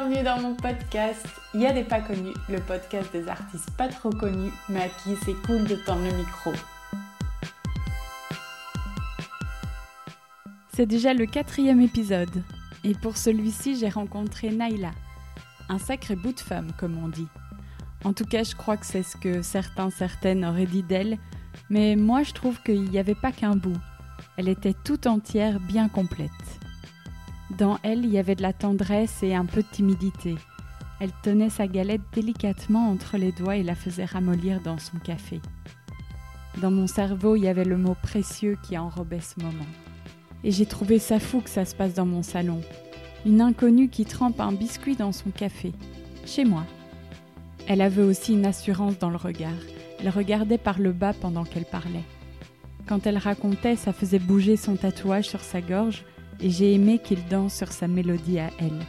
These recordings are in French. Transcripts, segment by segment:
bienvenue dans mon podcast. Il y a des pas connus, le podcast des artistes pas trop connus, mais à qui c'est cool de tendre le micro. C'est déjà le quatrième épisode, et pour celui-ci, j'ai rencontré Naila, un sacré bout de femme, comme on dit. En tout cas, je crois que c'est ce que certains, certaines auraient dit d'elle, mais moi, je trouve qu'il n'y avait pas qu'un bout. Elle était tout entière, bien complète. Dans elle, il y avait de la tendresse et un peu de timidité. Elle tenait sa galette délicatement entre les doigts et la faisait ramollir dans son café. Dans mon cerveau, il y avait le mot précieux qui enrobait ce moment. Et j'ai trouvé ça fou que ça se passe dans mon salon. Une inconnue qui trempe un biscuit dans son café. Chez moi. Elle avait aussi une assurance dans le regard. Elle regardait par le bas pendant qu'elle parlait. Quand elle racontait, ça faisait bouger son tatouage sur sa gorge et j'ai aimé qu'il danse sur sa mélodie à elle.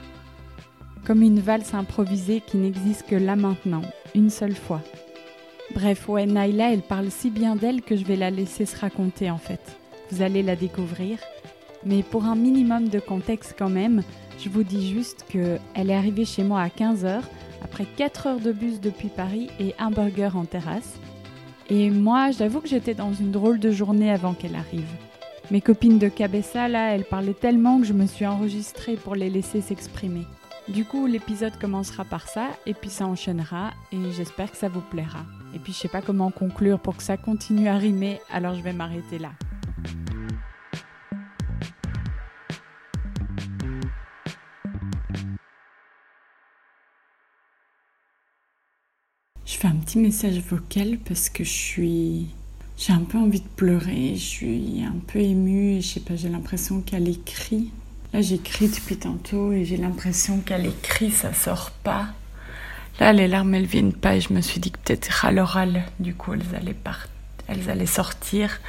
Comme une valse improvisée qui n'existe que là maintenant, une seule fois. Bref, ouais, Naila, elle parle si bien d'elle que je vais la laisser se raconter en fait. Vous allez la découvrir. Mais pour un minimum de contexte quand même, je vous dis juste que elle est arrivée chez moi à 15h, après 4 heures de bus depuis Paris et un burger en terrasse. Et moi, j'avoue que j'étais dans une drôle de journée avant qu'elle arrive. Mes copines de Cabessa, là, elles parlaient tellement que je me suis enregistrée pour les laisser s'exprimer. Du coup, l'épisode commencera par ça, et puis ça enchaînera, et j'espère que ça vous plaira. Et puis je sais pas comment conclure pour que ça continue à rimer, alors je vais m'arrêter là. Je fais un petit message vocal parce que je suis j'ai un peu envie de pleurer, je suis un peu émue et je sais pas, j'ai l'impression qu'elle écrit. Là, j'écris depuis tantôt et j'ai l'impression qu'elle écrit, ça sort pas. Là, les larmes, elles viennent pas et je me suis dit que peut-être à l'oral, du coup, elles allaient, elles allaient sortir.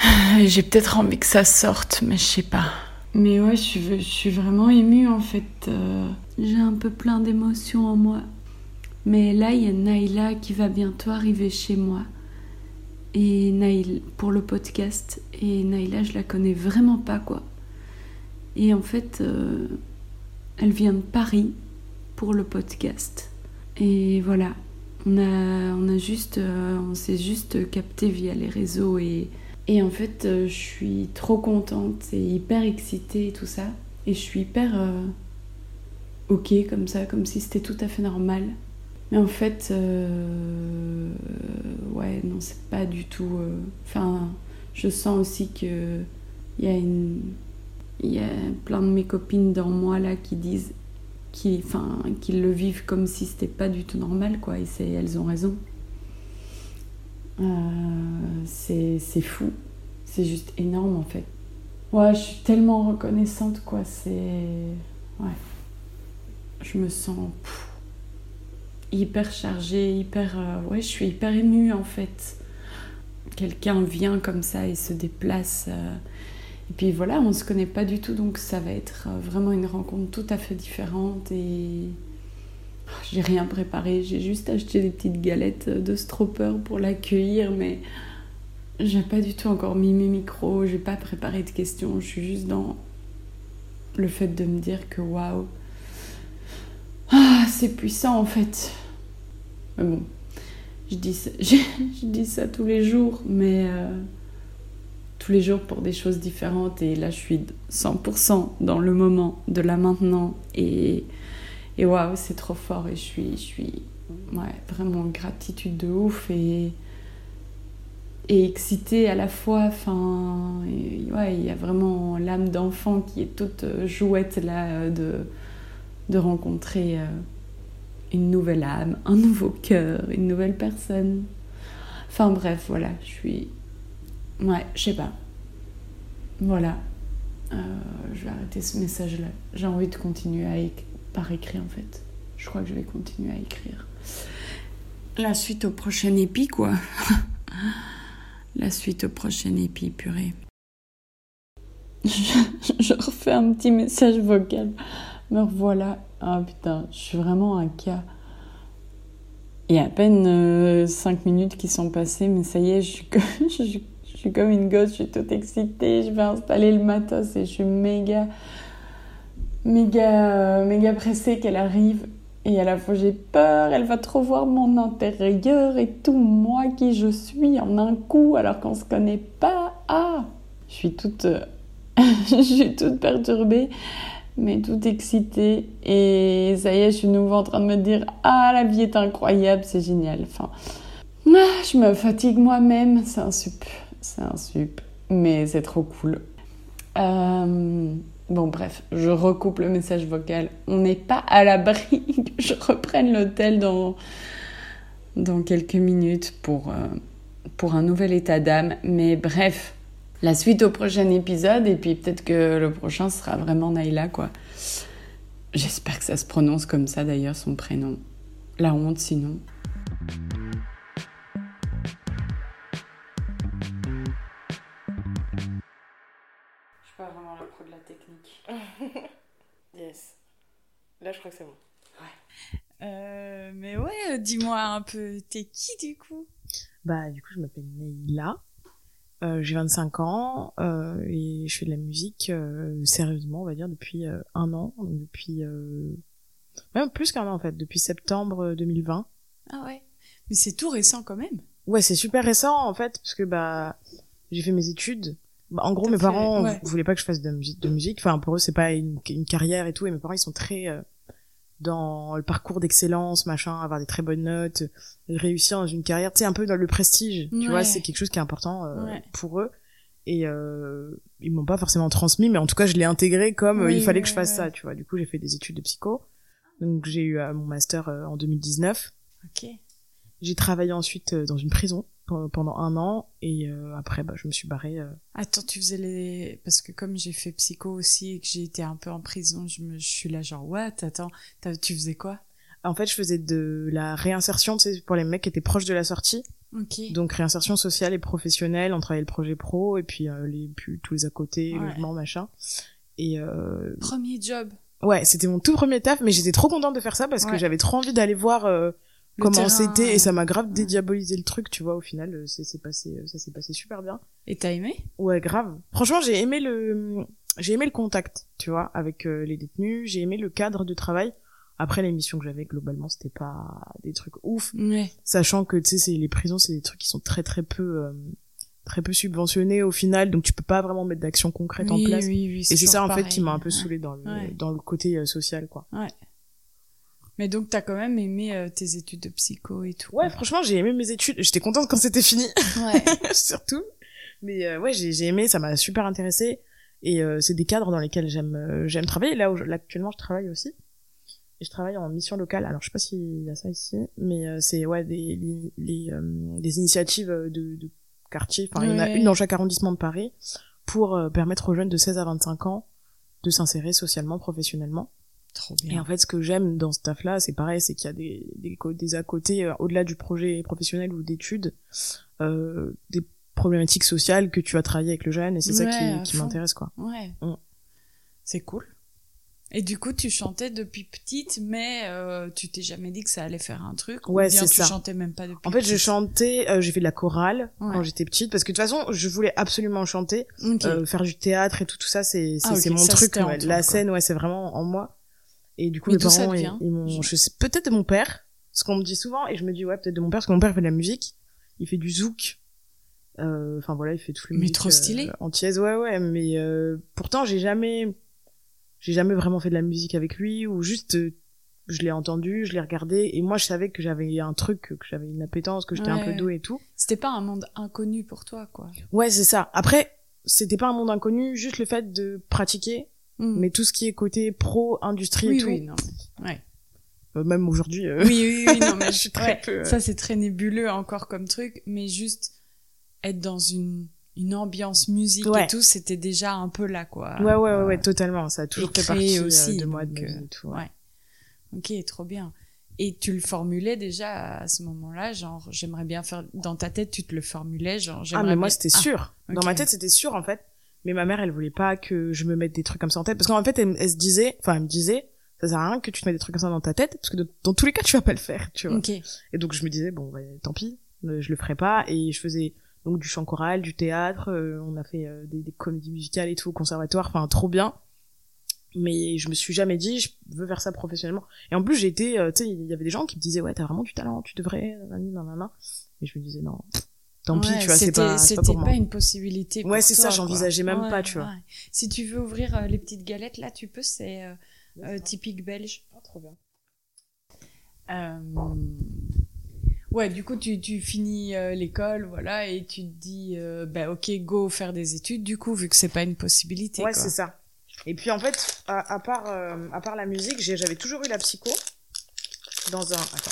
J'ai peut-être envie que ça sorte, mais je sais pas. Mais ouais, je suis, je suis vraiment émue en fait. Euh, j'ai un peu plein d'émotions en moi. Mais là, il y a Naïla qui va bientôt arriver chez moi. Et Naïla, pour le podcast. Et Naïla, je la connais vraiment pas, quoi. Et en fait, euh, elle vient de Paris pour le podcast. Et voilà, on a, on a juste, euh, on s'est juste capté via les réseaux et, et en fait, euh, je suis trop contente et hyper excitée et tout ça. Et je suis hyper ok comme ça, comme si c'était tout à fait normal. Mais en fait, euh, ouais, non, c'est pas du tout. Euh, enfin, je sens aussi que il y a une, il y a plein de mes copines dans moi là qui disent, qui, enfin, qui le vivent comme si c'était pas du tout normal, quoi. Et c'est, elles ont raison. Euh, c'est, c'est fou, c'est juste énorme en fait. Ouais, je suis tellement reconnaissante, quoi. C'est, ouais, je me sens hyper chargée, hyper. Euh, ouais, je suis hyper émue en fait. Quelqu'un vient comme ça et se déplace. Euh, et puis voilà, on se connaît pas du tout, donc ça va être euh, vraiment une rencontre tout à fait différente. Et j'ai rien préparé, j'ai juste acheté des petites galettes de stropper pour l'accueillir, mais j'ai pas du tout encore mis mes micros, j'ai pas préparé de questions, je suis juste dans le fait de me dire que waouh, ah, c'est puissant en fait. Mais bon, je dis ça, je, dis ça tous les jours, mais euh, tous les jours pour des choses différentes. Et là, je suis 100% dans le moment de là maintenant. Et, et waouh, c'est trop fort. Et je suis, je suis ouais, vraiment en gratitude de ouf. Et et excitée à la fois. Enfin, il y a vraiment l'âme d'enfant qui est toute euh, jouette là euh, de, de rencontrer une nouvelle âme, un nouveau cœur, une nouvelle personne. Enfin bref, voilà, je suis. Ouais, je sais pas. Voilà. Euh, je vais arrêter ce message-là. J'ai envie de continuer à éc- par écrit en fait. Je crois que je vais continuer à écrire. La suite au prochain épi, quoi. La suite au prochain épi, purée. Je, je refais un petit message vocal. Me revoilà. Ah putain, je suis vraiment un cas. Il y a à peine 5 minutes qui sont passées, mais ça y est, je suis, comme une gosse, je suis toute excitée, je vais installer le matos et je suis méga, méga, euh, méga pressée qu'elle arrive. Et à la fois j'ai peur, elle va trop voir mon intérieur et tout moi qui je suis en un coup alors qu'on se connaît pas. Ah, je suis toute, euh, je suis toute perturbée mais toute excitée. Et ça y est, je suis nouveau en train de me dire Ah, la vie est incroyable, c'est génial. Enfin, ah, je me fatigue moi-même, c'est un sup. C'est un sup. Mais c'est trop cool. Euh, Bon, bref, je recoupe le message vocal. On n'est pas à l'abri que je reprenne l'hôtel dans, quelques minutes euh, pour un nouvel état d'âme. Mais bref, la suite au prochain épisode et puis peut-être que le prochain sera vraiment Naïla quoi. J'espère que ça se prononce comme ça d'ailleurs son prénom. La honte sinon. Je suis pas vraiment la pro de la technique. Yes. Là, je crois que c'est bon. Euh, mais ouais, dis-moi un peu, t'es qui du coup? Bah, du coup, je m'appelle Neila. Euh, j'ai 25 ans euh, et je fais de la musique euh, sérieusement, on va dire, depuis euh, un an. Donc depuis. Euh... Même plus qu'un an en fait, depuis septembre 2020. Ah ouais. Mais c'est tout récent quand même. Ouais, c'est super récent en fait, parce que bah j'ai fait mes études. Bah, en gros, mes fait- parents ouais. voulaient pas que je fasse de musique. De musique. Enfin, pour eux, c'est pas une, une carrière et tout. Et mes parents, ils sont très euh, dans le parcours d'excellence, machin, avoir des très bonnes notes, réussir dans une carrière. Tu sais, un peu dans le prestige. Tu Ouais. vois, c'est quelque chose qui est important euh, Ouais. pour eux. Et euh, ils m'ont pas forcément transmis, mais en tout cas, je l'ai intégré comme euh, il fallait que je fasse ouais. ça. Tu vois, du coup, j'ai fait des études de psycho. Donc, j'ai eu euh, mon master en 2019. Ok. J'ai travaillé ensuite dans une prison pendant un an et euh, après bah, je me suis barrée. euh. Attends, tu faisais les... Parce que comme j'ai fait psycho aussi et que j'ai été un peu en prison, je, me... je suis là genre, what? Attends, tu faisais quoi? En fait, je faisais de la réinsertion, tu sais, pour les mecs qui étaient proches de la sortie. Ok. Donc réinsertion sociale et professionnelle, on travaillait le projet pro et puis, euh, les, puis tous les à côté, Ouais. logement, machin. Et Premier job. ouais, c'était mon tout premier taf, mais j'étais trop contente de faire ça parce que j'avais trop envie d'aller voir Le comment c'était et ça m'a grave ouais. dédiabolisé le truc, tu vois. Au final, euh, c'est c'est passé, euh, ça s'est passé super bien. Et t'as aimé? Ouais, grave. Franchement, j'ai aimé le, j'ai aimé le contact, tu vois, avec euh, les détenus. J'ai aimé le cadre de travail. Après, les missions que j'avais globalement, c'était pas des trucs ouf, Ouais. sachant que tu sais, c'est les prisons, c'est des trucs qui sont très très peu, euh, très peu subventionnés au final, donc tu peux pas vraiment mettre d'action concrète en place. oui, oui. Et c'est ça en fait qui m'a un peu Ouais. saoulé dans le, Ouais. dans le côté euh, social, quoi. Mais donc t'as quand même aimé euh, tes études de psycho et tout. Ouais, franchement, j'ai aimé mes études. J'étais contente quand c'était fini. Ouais. surtout. Mais euh, ouais, j'ai j'ai aimé, ça m'a super intéressé. Et euh, c'est des cadres dans lesquels j'aime euh, j'aime travailler. Là où je- là, actuellement je travaille aussi. Et je travaille en mission locale. Alors je sais pas s'il y a ça ici, mais euh, c'est ouais des les, les, euh, des initiatives de, de quartier. Enfin, il y en a une dans chaque arrondissement de Paris pour permettre aux jeunes de 16 à 25 ans de s'insérer socialement, professionnellement. Trop Et en fait, ce que j'aime dans ce taf-là, c'est pareil, c'est qu'il y a des, des, à côté, euh, au-delà du projet professionnel ou d'études, euh, des problématiques sociales que tu vas travailler avec le jeune, et c'est ça qui, m'intéresse, quoi. Ouais. Mm. C'est cool. Et du coup, tu chantais depuis petite, mais euh, tu t'es jamais dit que ça allait faire un truc? Ouais, ou bien tu ça. chantais même pas depuis. En fait, je chantais, euh, j'ai fait de la chorale Ouais. quand j'étais petite, parce que de toute façon, je voulais absolument chanter, euh, faire du théâtre et tout, tout ça, c'est Ah, mon ça, truc. ouais. toi, La la quoi. scène, ouais, c'est vraiment en moi. Et du coup, Mais mes ça parents, te ils, ils m'ont, je sais, peut-être de mon père, ce qu'on me dit souvent, et je me dis, ouais, peut-être de mon père, parce que mon père fait de la musique, il fait du zouk, euh, enfin voilà, il fait tout le Mais musique, trop stylé. euh, antillaise, ouais, ouais, mais euh, pourtant, j'ai jamais, j'ai jamais vraiment fait de la musique avec lui, ou juste, euh, je l'ai entendu, je l'ai regardé, et moi je savais que j'avais un truc, que j'avais une appétence, que j'étais un peu douée et tout. C'était pas un monde inconnu pour toi, quoi. Ouais, c'est ça. Après, c'était pas un monde inconnu, juste le fait de pratiquer, Mm. mais tout ce qui est côté pro, industrie et oui, tout, oui, non. Ouais. euh, même aujourd'hui, euh, Oui, oui, oui, non, mais je suis très ouais, peu, euh, Ça, c'est très nébuleux encore comme truc, mais juste être dans une, une ambiance musique Ouais. et tout, c'était déjà un peu là, quoi. ouais, ouais, ouais, ouais, totalement. Ça a toujours fait partie aussi, de moi, de et tout. ouais. ouais. Ok, trop bien. Et tu le formulais déjà à ce moment-là, genre, j'aimerais bien faire, dans ta tête, tu te le formulais, genre, Ah, j'aimerais mais moi, bien- c'était Ah, sûr. Dans ma tête, c'était sûr, en fait. Mais ma mère, elle voulait pas que je me mette des trucs comme ça en tête. Parce qu'en fait, elle, elle se disait, enfin, elle me disait, ça sert à rien que tu te mettes des trucs comme ça dans ta tête, parce que de- dans tous les cas, tu vas pas le faire, tu vois. Ok. Et donc, je me disais, bon, ouais, tant pis, euh, je le ferai pas. Et je faisais donc du chant choral, du théâtre, euh, on a fait euh, des, des comédies musicales et tout au conservatoire, enfin, trop bien. Mais je me suis jamais dit, je veux faire ça professionnellement. Et en plus, j'ai été, euh, tu sais, il y avait des gens qui me disaient, ouais, t'as vraiment du talent, tu devrais, nanana. Et je me disais, non, tant pis, tu vois, c'est c'était- pas, pas C'était pour moi. pas une possibilité. pour Ouais, c'est ça, j'envisageais même pas, tu vois. Si tu veux ouvrir euh, les petites galettes, là, tu peux, c'est euh, euh, typique belge. trop bien. Euh, Ouais, du coup, tu, tu finis euh, l'école, voilà, et tu te dis, euh, bah, ok, go faire des études, du coup, vu que c'est pas une possibilité. Ouais, c'est ça. Et puis en fait, à, à part, euh, à part la musique, j'avais toujours eu la psycho dans un. Attends.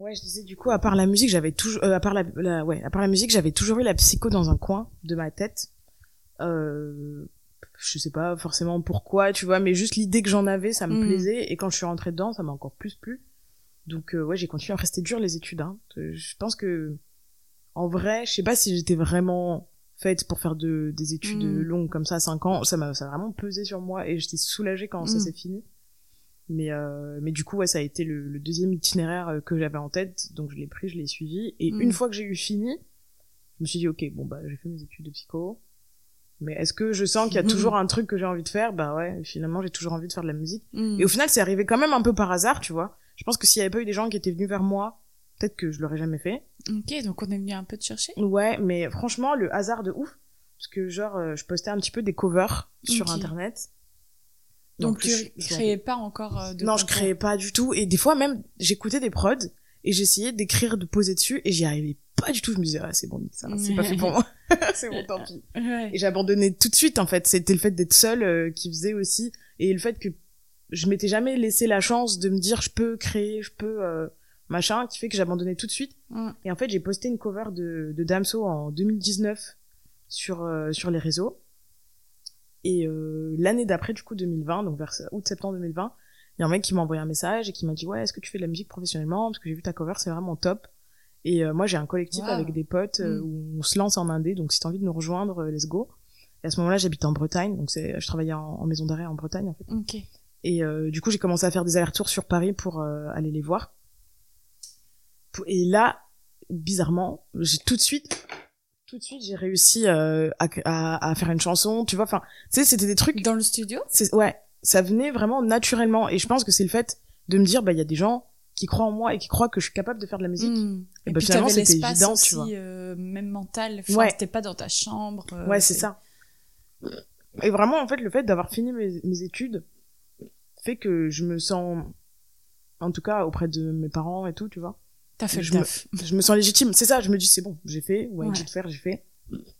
Ouais, je disais du coup, à part la musique, j'avais toujours, euh, à part la, la- ouais, à part la musique, j'avais toujours eu la psycho dans un coin de ma tête. Euh, je sais pas forcément pourquoi, tu vois, mais juste l'idée que j'en avais, ça me Mm. plaisait. Et quand je suis rentrée dedans, ça m'a encore plus plu. Donc euh, ouais, j'ai continué à rester dur les études. Hein. Euh, Je pense que en vrai, je sais pas si j'étais vraiment faite pour faire de, des études Mm. longues comme ça, 5 ans. Ça m'a ça a vraiment pesé sur moi et j'étais soulagée quand ça Mm. s'est fini. Mais, euh, mais du coup, ouais, ça a été le, le deuxième itinéraire euh, que j'avais en tête. Donc je l'ai pris, je l'ai suivi. Et Mm. une fois que j'ai eu fini, je me suis dit, ok, bon, bah j'ai fait mes études de psycho. Mais est-ce que je sens qu'il y a Mhm. toujours un truc que j'ai envie de faire? Bah ouais, finalement, j'ai toujours envie de faire de la musique. Mm. Et au final, c'est arrivé quand même un peu par hasard, tu vois. Je pense que s'il y avait pas eu des gens qui étaient venus vers moi, peut-être que je l'aurais jamais fait. Ok, donc on est venu un peu te chercher. Ouais, mais franchement, le hasard de ouf. Parce que genre, euh, je postais un petit peu des covers sur internet. Donc, tu je- je- créais pas encore euh, de Non, je concours. créais pas du tout. Et des fois même, j'écoutais des prods et j'essayais d'écrire, de poser dessus et j'y arrivais pas du tout. Je me disais, ah, c'est bon, ça, c'est pas fait pour moi. c'est bon, tant pis. Ouais. Et j'abandonnais tout de suite, en fait. C'était le fait d'être seule euh, qui faisait aussi. Et le fait que je m'étais jamais laissé la chance de me dire, je peux créer, je peux, euh, machin, qui fait que j'abandonnais tout de suite. Mm. Et en fait, j'ai posté une cover de, de Damso en 2019 sur, euh, sur les réseaux. Et euh, l'année d'après, du coup, 2020, donc vers août-septembre 2020, il y a un mec qui m'a envoyé un message et qui m'a dit ouais est-ce que tu fais de la musique professionnellement? Parce que j'ai vu ta cover c'est vraiment top. Et euh, moi j'ai un collectif Wow. avec des potes euh, Mm. où on se lance en indé. Donc si t'as envie de nous rejoindre euh, let's go. Et à ce moment-là j'habitais en Bretagne. Donc c'est je travaillais en, en maison d'arrêt en Bretagne en fait. Ok. et euh, du coup j'ai commencé à faire des allers-retours sur Paris pour aller les voir. Et là bizarrement j'ai tout de suite tout de suite j'ai réussi euh, à, à, à faire une chanson tu vois enfin tu sais c'était des trucs Dans le studio? C'est ouais ça venait vraiment naturellement et je pense que c'est le fait de me dire bah il y a des gens qui croient en moi et qui croient que je suis capable de faire de la musique Mm. Et Et, bah, puis finalement, c'était évident, aussi, tu vois. euh, même mental. Enfin, Ouais. C'était pas dans ta chambre. euh, ouais c'est ça et vraiment en fait le fait d'avoir fini mes, mes études fait que je me sens en tout cas auprès de mes parents et tout tu vois T'as fait Je le me- je me sens légitime c'est ça je me dis c'est bon j'ai fait ouais, Ouais. j'ai de faire j'ai fait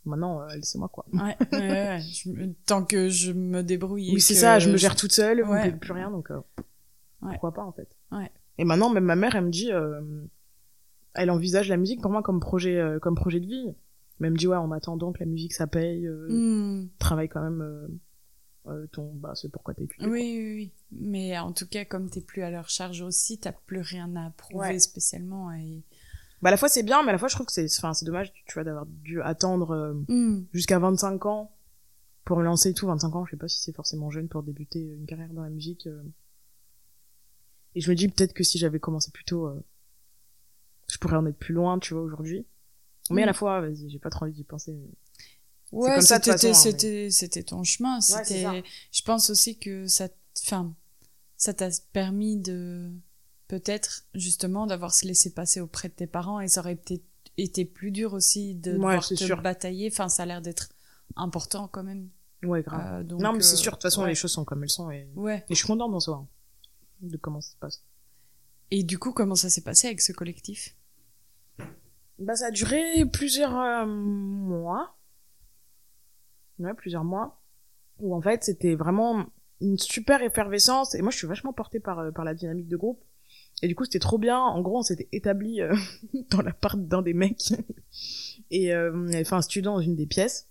maintenant euh, laissez-moi quoi Ouais, ouais, ouais. Tant que je me débrouille. oui c'est ça je me gère toute seule on ne plus rien donc euh, pourquoi pas en fait Ouais. et maintenant même ma mère elle me dit euh, elle envisage la musique pour moi comme projet euh, comme projet de vie mais elle me dit ouais en attendant que la musique ça paye euh, Mm. travaille quand même ton bah c'est pourquoi t'as étudié Oui, oui, oui. Mais en tout cas, comme t'es plus à leur charge aussi, t'as plus rien à prouver Ouais. spécialement. Et... bah à la fois c'est bien mais à la fois je trouve que c'est enfin c'est dommage tu vois d'avoir dû attendre euh, Mm. jusqu'à 25 ans pour me lancer et tout 25 ans je sais pas si c'est forcément jeune pour débuter une carrière dans la musique euh. et je me dis peut-être que si j'avais commencé plus tôt euh, je pourrais en être plus loin tu vois aujourd'hui mais à la Mm. fois vas-y j'ai pas trop envie d'y penser Ouais, c'était, hein, c'était, c'était ton chemin. C'était, je pense aussi que ça, enfin, ça t'a permis de, peut-être, justement, d'avoir se laissé passer auprès de tes parents et ça aurait peut-être été plus dur aussi de Ouais, devoir te sûr. batailler. Enfin, ça a l'air d'être important quand même. Ouais, grave. Euh, donc, non, mais c'est euh, sûr, de toute façon, ouais. les choses sont comme elles sont. Et, Ouais. et je suis contente en soi hein, de comment ça se passe. Et du coup, comment ça s'est passé avec ce collectif? Bah, ça a duré plusieurs euh, mois. Ouais, plusieurs mois. Où en fait, c'était vraiment une super effervescence. Et moi, je suis vachement portée par, euh, par la dynamique de groupe. Et du coup, c'était trop bien. En gros, on s'était établi euh, dans l'appart d'un des mecs. et euh, on avait fait un studio dans une des pièces.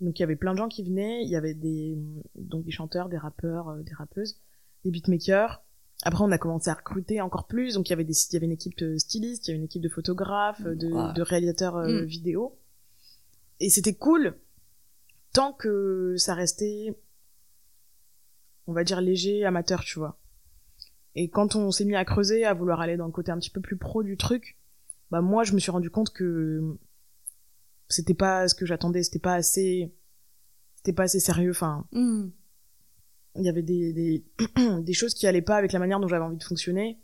Donc, il y avait plein de gens qui venaient. Il y avait des, donc des chanteurs, des rappeurs, euh, des rappeuses, des beatmakers. Après, on a commencé à recruter encore plus. Donc, il y avait des, il y avait une équipe de stylistes, il y avait une équipe de photographes, de, Ouais. de réalisateurs euh, Mm. vidéo. Et c'était cool tant que ça restait, on va dire, léger, amateur, tu vois. Et quand on s'est mis à creuser, à vouloir aller dans le côté un petit peu plus pro du truc, bah moi, je me suis rendu compte que c'était pas ce que j'attendais, c'était pas assez, c'était pas assez sérieux. Enfin, Hmm. il y avait des, des, des choses qui allaient pas avec la manière dont j'avais envie de fonctionner.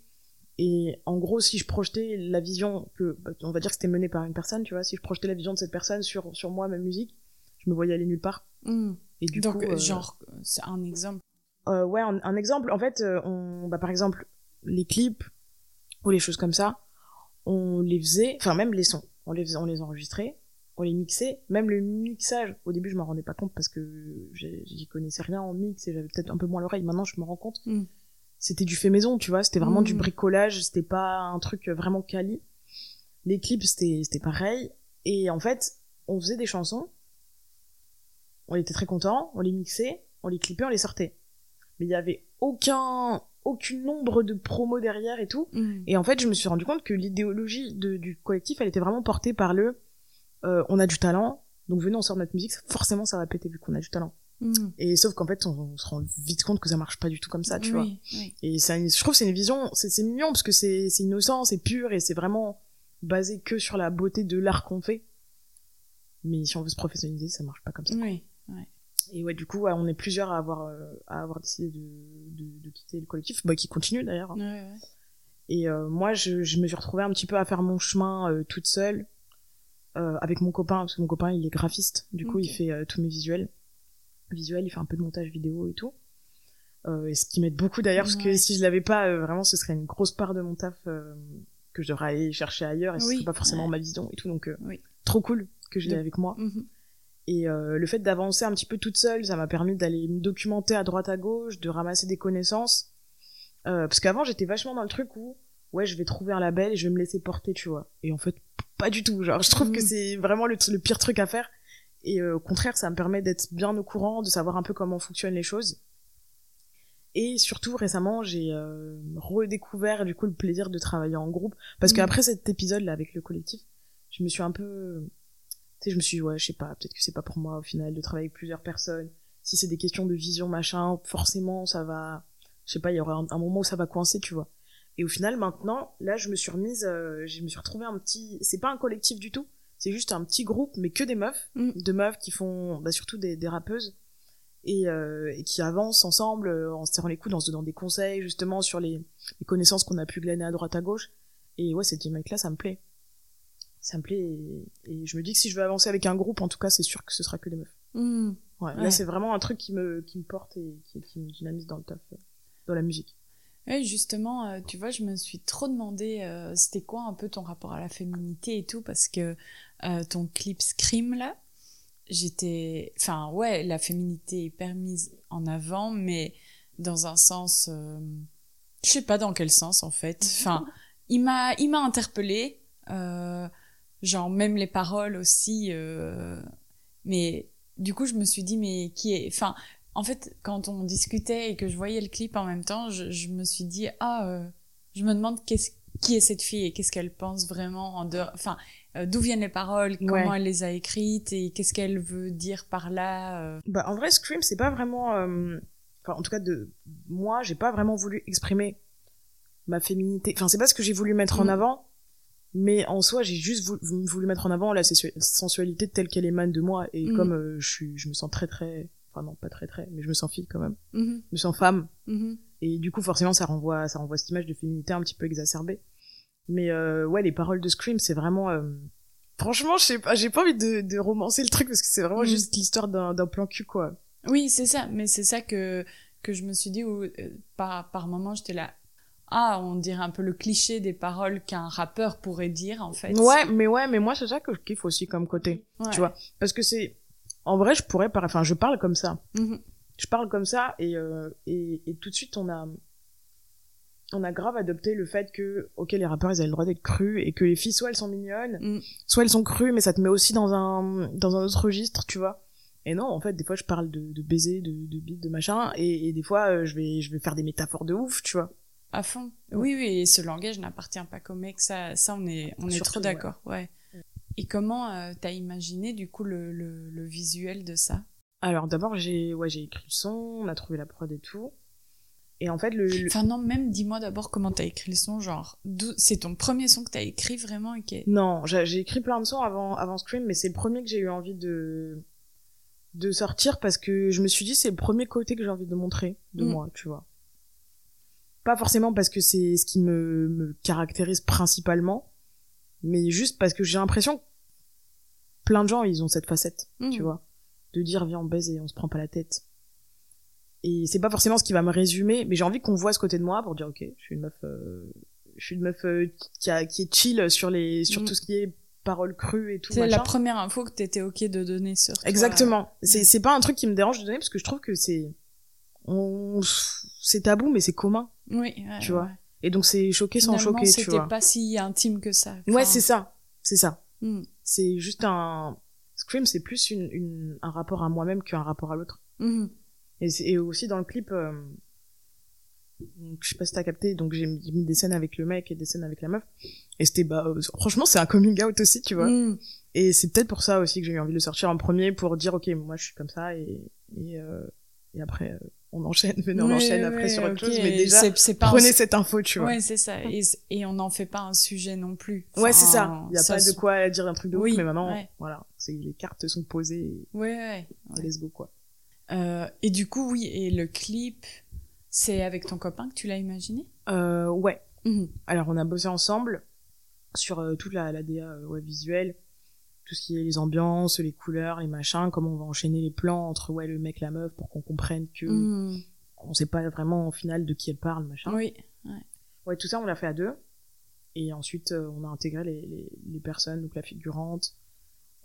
Et en gros, si je projetais la vision que, bah, on va dire que c'était mené par une personne, tu vois, si je projetais la vision de cette personne sur, sur moi, ma musique, je me voyais aller nulle part. Hmm. Et du Donc, coup, euh, genre, c'est un exemple. euh, ouais, un, un exemple, en fait, euh, on, bah, par exemple, les clips ou les choses comme ça, on les faisait, enfin même les sons, on les faisait, on les enregistrait, on les mixait, même le mixage. Au début, je m'en rendais pas compte parce que j'y connaissais rien en mix et j'avais peut-être un peu moins l'oreille. Maintenant, je me rends compte. Mm. C'était du fait maison, tu vois. C'était vraiment Mm. du bricolage. C'était pas un truc vraiment quali. Les clips, c'était pareil. Et en fait, on faisait des chansons. On était très contents. On les mixait, on les clippait, on les sortait. Mais il y avait aucun aucune nombre de promos derrière et tout. Hmm. Et en fait, je me suis rendu compte que l'idéologie du collectif, elle était vraiment portée par le euh, on a du talent, donc venez, on sort notre musique, forcément ça va péter vu qu'on a du talent. Hmm. Et sauf qu'en fait, on, on se rend vite compte que ça marche pas du tout comme ça, tu vois. oui. Et ça, je trouve que c'est une vision, c'est mignon parce que c'est c'est innocent, c'est pur et c'est vraiment basé que sur la beauté de l'art qu'on fait. Mais si on veut se professionnaliser, ça marche pas comme ça. Oui. Et ouais, du coup, on est plusieurs à avoir, euh, à avoir décidé de, de, de quitter le collectif, bah, qui continue d'ailleurs. hein. Ouais, ouais. Et euh, moi, je, je me suis retrouvée un petit peu à faire mon chemin euh, toute seule euh, avec mon copain, parce que mon copain, il est graphiste. Du coup, il fait tous mes visuels. Visuels, il fait un peu de montage vidéo et tout. Et ce qui m'aide beaucoup d'ailleurs, parce que si je l'avais pas, vraiment, ce serait une grosse part de mon taf que je devrais aller chercher ailleurs, et ce Oui. serait pas forcément ma vision et tout. Donc, Oui. trop cool que je l'ai avec moi. Mhm. Et euh, le fait d'avancer un petit peu toute seule, ça m'a permis d'aller me documenter à droite à gauche, de ramasser des connaissances. Euh, parce qu'avant, j'étais vachement dans le truc où, ouais, je vais trouver un label et je vais me laisser porter, tu vois. Et en fait, pas du tout. Genre, je trouve que Mhm. c'est vraiment le, le pire truc à faire. Et euh, au contraire, ça me permet d'être bien au courant, de savoir un peu comment fonctionnent les choses. Et surtout, récemment, j'ai redécouvert du coup le plaisir de travailler en groupe. Parce Mhm. qu'après cet épisode-là avec le collectif, je me suis un peu sais, je me suis dit, ouais, je sais pas, peut-être que c'est pas pour moi au final de travailler avec plusieurs personnes. Si c'est des questions de vision, machin, forcément, ça va, je sais pas, il y aura un, un moment où ça va coincer, tu vois. Et au final, maintenant, là, je me suis remise, euh, je me suis retrouvée un petit, c'est pas un collectif du tout, c'est juste un petit groupe, mais que des meufs, Mm. de meufs qui font, bah, surtout des, des rappeuses, et, euh, et qui avancent ensemble euh, en se tirant les coudes, en se donnant des conseils, justement, sur les, les connaissances qu'on a pu glaner à droite à gauche. Et ouais, ces mecs-là, ça me plaît ça me plaît et, et je me dis que si je veux avancer avec un groupe en tout cas c'est sûr que ce sera que des meufs ouais, Ouais. là c'est vraiment un truc qui me qui me porte et qui, qui me dynamise dans le taf euh, dans la musique justement, euh, tu vois, je me suis trop demandé euh, c'était quoi un peu ton rapport à la féminité et tout, parce que euh, ton clip Scream, là, j'étais... Enfin, ouais, la féminité est permise en avant, mais dans un sens... je sais pas dans quel sens, en fait. Enfin, il m'a il m'a interpellée, euh, genre même les paroles aussi, euh, mais du coup, je me suis dit, mais qui est... Enfin, en fait, quand on discutait et que je voyais le clip en même temps, je, je me suis dit ah, euh, je me demande qu'est-ce qui est cette fille et qu'est-ce qu'elle pense vraiment en dehors, enfin euh, d'où viennent les paroles, comment Ouais. elle les a écrites et qu'est-ce qu'elle veut dire par là. bah en vrai Scream c'est pas vraiment enfin en tout cas de moi j'ai pas vraiment voulu exprimer ma féminité enfin c'est pas ce que j'ai voulu mettre en Mm. avant mais en soi j'ai juste voulu, voulu mettre en avant la sensu- sensualité telle qu'elle émane de moi et Mm. comme euh, je suis je me sens très très enfin non pas très très mais je me sens fille quand même Mhm, je me sens femme mhm. Et du coup, forcément, ça renvoie, ça renvoie cette image de féminité un petit peu exacerbée. Mais euh, ouais, les paroles de Scream, c'est vraiment, euh, franchement, je sais pas, j'ai pas envie de, de romancer le truc parce que c'est vraiment Mhm. juste l'histoire d'un plan cul, quoi. Oui, c'est ça, mais c'est ça que, que je me suis dit où, par, par moment, j'étais là. Ah, on dirait un peu le cliché des paroles qu'un rappeur pourrait dire, en fait. Ouais, mais ouais, mais moi, c'est ça que je kiffe aussi comme côté. Ouais. Tu vois. Parce que c'est, en vrai, je pourrais, enfin, je parle comme ça. Mhm. Je parle comme ça et, euh, et, et tout de suite, on a, on a grave adopté le fait que, ok, les rappeurs, ils avaient le droit d'être crus et que les filles, soit elles sont mignonnes, Mm. soit elles sont crues, mais ça te met aussi dans un, dans un autre registre, tu vois. Et non, en fait, des fois, je parle de, de baiser, de, de bite, de machin, et, et des fois, euh, je vais, je vais faire des métaphores de ouf, tu vois. À fond. Oui, oui, et ce langage n'appartient pas qu'aux mecs, ça, ça on est, on est Surtout, trop d'accord, ouais. Et comment euh, t'as imaginé, du coup, le, le, le visuel de ça? Alors, d'abord, j'ai, ouais, j'ai écrit le son, on a trouvé la prod et tout. Et en fait, le, le- Enfin, non, même dis-moi d'abord comment t'as écrit le son, genre, c'est ton premier son que t'as écrit vraiment et Non, j'ai j'ai écrit plein de sons avant, avant Scream, mais c'est le premier que j'ai eu envie de, de sortir parce que je me suis dit c'est le premier côté que j'ai envie de montrer de Mm. moi, tu vois. Pas forcément parce que c'est ce qui me, me caractérise principalement, mais juste parce que j'ai l'impression que plein de gens ils ont cette facette, Mhm. tu vois, de dire viens on baise et on se prend pas la tête. Et c'est pas forcément ce qui va me résumer, mais j'ai envie qu'on voit ce côté de moi pour dire ok, je suis une meuf, euh, je suis une meuf euh, qui, a, qui est chill sur les, sur Mm. tout ce qui est paroles crues et tout. C'est la première info que t'étais ok de donner sur. Exactement. C'est Ouais. c'est pas un truc qui me dérange de donner parce que je trouve que c'est, on, c'est tabou mais c'est commun. Oui, ouais, Tu vois. Et donc c'est choquer sans choquer, tu c'était vois. pas si intime que ça. Ouais, c'est ça, c'est ça. hmm, C'est juste un Scream, c'est plus une, une, un rapport à moi-même qu'un rapport à l'autre. hmm. Et, aussi dans le clip, euh, donc, je sais pas si t'as capté, donc j'ai mis des scènes avec le mec et des scènes avec la meuf. Et c'était, bah, euh, franchement, c'est un coming out aussi, tu vois. Hmm. Et c'est peut-être pour ça aussi que j'ai eu envie de le sortir en premier pour dire, ok, moi je suis comme ça et, et, euh, et après, on enchaîne, venez, on Oui, enchaîne oui, après sur autre ok. chose, mais déjà, pas un- prenez cette info, tu vois. Ouais, c'est ça. Et, et on n'en fait pas un sujet non plus. Ouais, c'est ça. Il y a pas de quoi dire un truc de Oui, ouf, mais maintenant, ouais. voilà, c'est les cartes sont posées et Ouais, ouais. ouais. let's go, quoi. Euh, et du coup, oui, et le clip, c'est avec ton copain que tu l'as imaginé? Euh, ouais. Mhm. Alors, on a bossé ensemble sur euh, toute la, la DA ouais, visuelle, tout ce qui est les ambiances, les couleurs, les machins, comment on va enchaîner les plans entre ouais, le mec, la meuf, pour qu'on comprenne que Mhm. on sait pas vraiment au final de qui elle parle, machin. Oui. Ouais, tout ça, on l'a fait à deux. Et ensuite, euh, on a intégré les, les, les personnes, donc la figurante.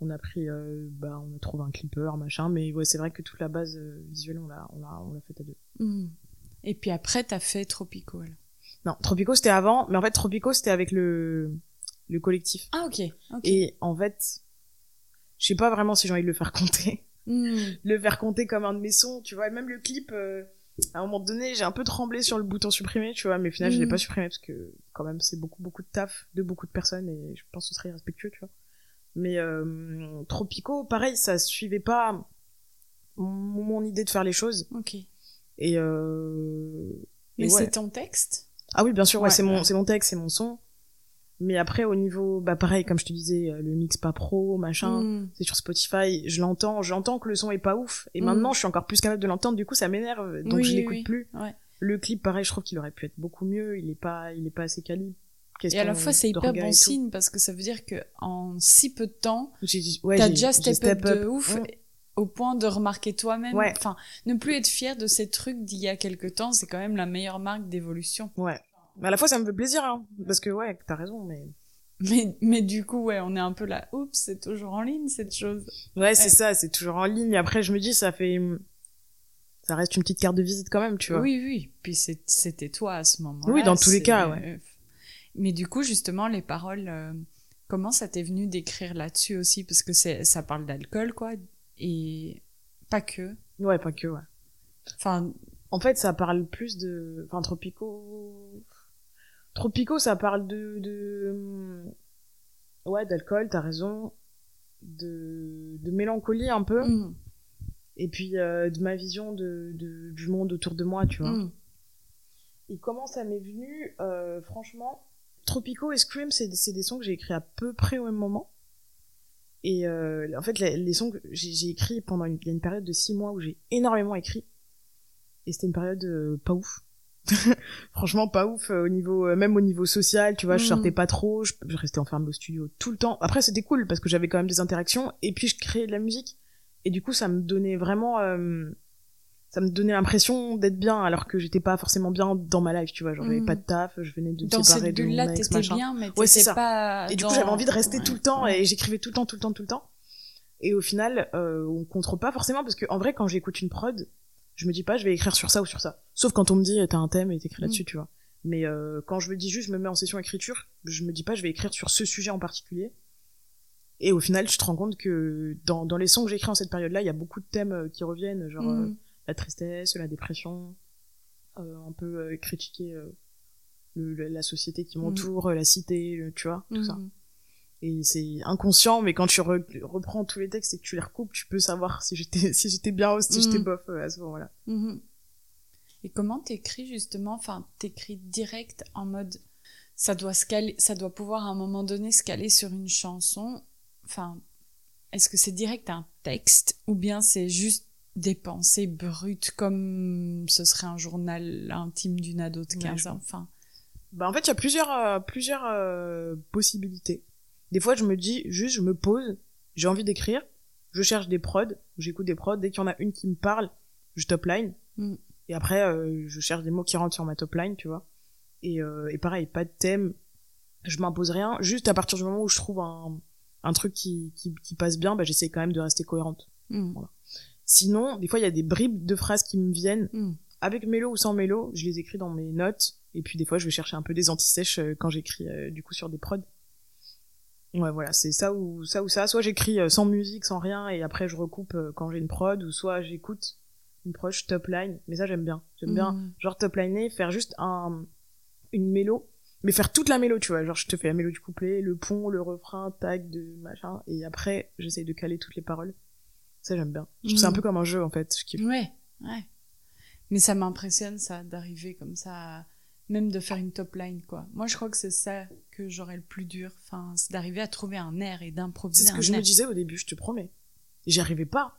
On a pris, euh, bah, on a trouvé un clipper, machin. Mais ouais, c'est vrai que toute la base euh, visuelle, on l'a, on l'a, on l'a faite à deux. Mhm. Et puis après, t'as fait Tropico. alors. Non, Tropico, c'était avant. Mais en fait, Tropico, c'était avec le, le collectif. Ah, ok. ok. Et en fait, je sais pas vraiment si j'ai envie de le faire compter. Mhm. le faire compter comme un de mes sons, tu vois. Et même le clip, euh, à un moment donné, j'ai un peu tremblé sur le bouton supprimer, tu vois. Mais au final, je l'ai Mhm. pas supprimé parce que quand même, c'est beaucoup, beaucoup de taf de beaucoup de personnes et je pense que ce serait irrespectueux, tu vois. Mais euh, Tropico, pareil, ça suivait pas mon, mon idée de faire les choses. Ok. Et, euh, Mais ouais. c'est ton texte? Ah oui, bien sûr, ouais, Ouais, c'est mon, ouais. c'est mon texte, c'est mon son. Mais après, au niveau, bah pareil, comme je te disais, euh, le mix pas pro, machin, Mhm. c'est sur Spotify, je l'entends, j'entends que le son est pas ouf. Et Mm. maintenant, je suis encore plus capable de l'entendre, du coup, ça m'énerve, donc Oui, je l'écoute oui. plus. Ouais. Le clip, pareil, je trouve qu'il aurait pu être beaucoup mieux, il est pas, il est pas assez quali. Et à la fois, c'est hyper bon signe. parce que ça veut dire que en si peu de temps, Ouais, t'as déjà j'ai step, up, de ouf Mm. au point de remarquer toi-même. Enfin, ne plus être fier de ces trucs d'il y a quelque temps, c'est quand même la meilleure marque d'évolution. Ouais. Mais à la fois, ça me fait plaisir, hein, parce que ouais, t'as raison, mais. Mais, mais du coup, ouais, on est un peu là, oups, c'est toujours en ligne cette chose. Ouais, c'est ça, c'est toujours en ligne. Après, je me dis, ça fait, ça reste une petite carte de visite quand même, tu vois. Oui, oui. Puis c'était toi à ce moment-là. Oui, dans tous les cas, ouais. Mais du coup, justement, les paroles, euh, comment ça t'est venu d'écrire là-dessus aussi? Parce que ça parle d'alcool, quoi. Et pas que. Ouais, pas que, ouais. Enfin, En fait, ça parle plus de, enfin, Tropico. Tropico, ça parle de, de, ouais, d'alcool, t'as raison, de, de mélancolie un peu, mm, et puis euh, de ma vision de, de, du monde autour de moi, tu vois. mm. Et comment ça m'est venu, euh, franchement, Tropico et Scream, c'est des sons que j'ai écrits à peu près au même moment. Et euh, en fait, les, les sons que j'ai écrits pendant une, il y a une période de six mois où j'ai énormément écrit. Et c'était une période euh, pas ouf. franchement pas ouf euh, au niveau euh, même au niveau social tu vois je Mm. sortais pas trop je, je restais enfermée au studio tout le temps après c'était cool parce que j'avais quand même des interactions et puis je créais de la musique et du coup ça me donnait vraiment euh, ça me donnait l'impression d'être bien alors que j'étais pas forcément bien dans ma life tu vois genre j'avais Mm. pas de taf je venais de me Dans séparer cette bulle-là, ex, t'étais bien, mais Ouais, c'est pas. Et du coup, j'avais envie de rester Ouais, tout le temps ouais. et j'écrivais tout le temps, tout le temps, tout le temps. Et au final, euh, on contre pas forcément parce que en vrai, quand j'écoute une prod, je me dis pas je vais écrire sur ça ou sur ça. Sauf quand on me dit t'as un thème et t'écris Mm. là-dessus, tu vois. Mais euh, quand je me dis juste je me mets en session écriture, je me dis pas je vais écrire sur ce sujet en particulier. Et au final, je te rends compte que dans, dans les sons que j'écris en cette période-là, il y a beaucoup de thèmes euh, qui reviennent, genre euh, Mm. la tristesse, la dépression, euh, un peu euh, critiquer euh, le- la société qui m'entoure, euh, la cité, le- tu vois, tout ça. Et c'est inconscient, mais quand tu re- reprends tous les textes et que tu les recoupes, tu peux savoir si j'étais si j'étais bien ou si j'étais bof euh, à ce moment-là. Mhm. Et comment t'écris justement Enfin, t'écris direct en mode ça doit se caler, ça doit pouvoir à un moment donné se caler sur une chanson. Enfin, est-ce que c'est direct un texte ou bien c'est juste des pensées brutes comme ce serait un journal intime d'une ado de Ouais, 15 je ans Enfin, Bah en fait, il y a plusieurs euh, plusieurs euh, possibilités. Des fois, je me dis juste, je me pose, j'ai envie d'écrire, je cherche des prods, j'écoute des prods, dès qu'il y en a une qui me parle, je top line. Mm. Et après, euh, je cherche des mots qui rentrent sur ma top line, tu vois. Et, euh, et pareil, pas de thème, je m'impose rien. Juste à partir du moment où je trouve un, un truc qui, qui, qui passe bien, bah, j'essaie quand même de rester cohérente. mm, Sinon, des fois, il y a des bribes de phrases qui me viennent, mm. avec mélo ou sans mélo, je les écris dans mes notes. Et puis des fois, je vais chercher un peu des antisèches euh, quand j'écris euh, du coup sur des prods. Ouais, voilà, c'est ça ou ça ou ça. Soit j'écris euh, sans musique, sans rien, et après je recoupe euh, quand j'ai une prod, ou soit j'écoute une prod, je top line. Mais ça, j'aime bien. J'aime bien, Mm. genre top liner, faire juste un une mélo, mais faire toute la mélo, tu vois. Genre, je te fais la mélo du couplet, le pont, le refrain, tag de machin, et après, j'essaye de caler toutes les paroles. Ça, j'aime bien. Je trouve c'est un Mhm. peu comme un jeu, en fait. Je kiffe. Ouais, ouais. Mais ça m'impressionne, ça, d'arriver comme ça, à- même de faire une top line, quoi. Moi, je crois que c'est ça que j'aurais le plus dur. Enfin, c'est d'arriver à trouver un air et d'improviser C'est ce un que je me disais au début, je te promets. J'y arrivais pas.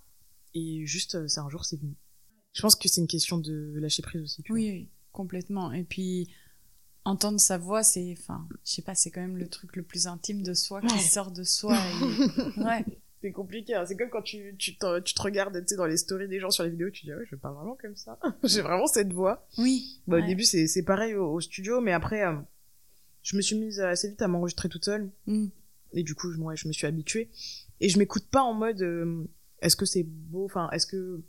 Et juste, euh, c'est un jour, c'est venu. Je pense que c'est une question de lâcher prise aussi. Tu Oui, oui, complètement. Et puis, entendre sa voix, c'est, enfin, je sais pas, c'est quand même le truc le plus intime de soi qui sort de soi. et- Ouais. C'est compliqué. hein. C'est comme quand tu, tu, te, tu te regardes tu sais, dans les stories des gens sur les vidéos, tu dis, ah ouais, je parle vraiment comme ça. J'ai vraiment cette voix. Oui. Bah, ouais. Au début, c'est c'est pareil au, au studio, mais après, euh, je me suis mise assez vite à m'enregistrer toute seule. Mm. Et du coup, je, ouais, je me suis habituée. Et je m'écoute pas en mode, euh, est-ce que c'est beau, enfin, est-ce que...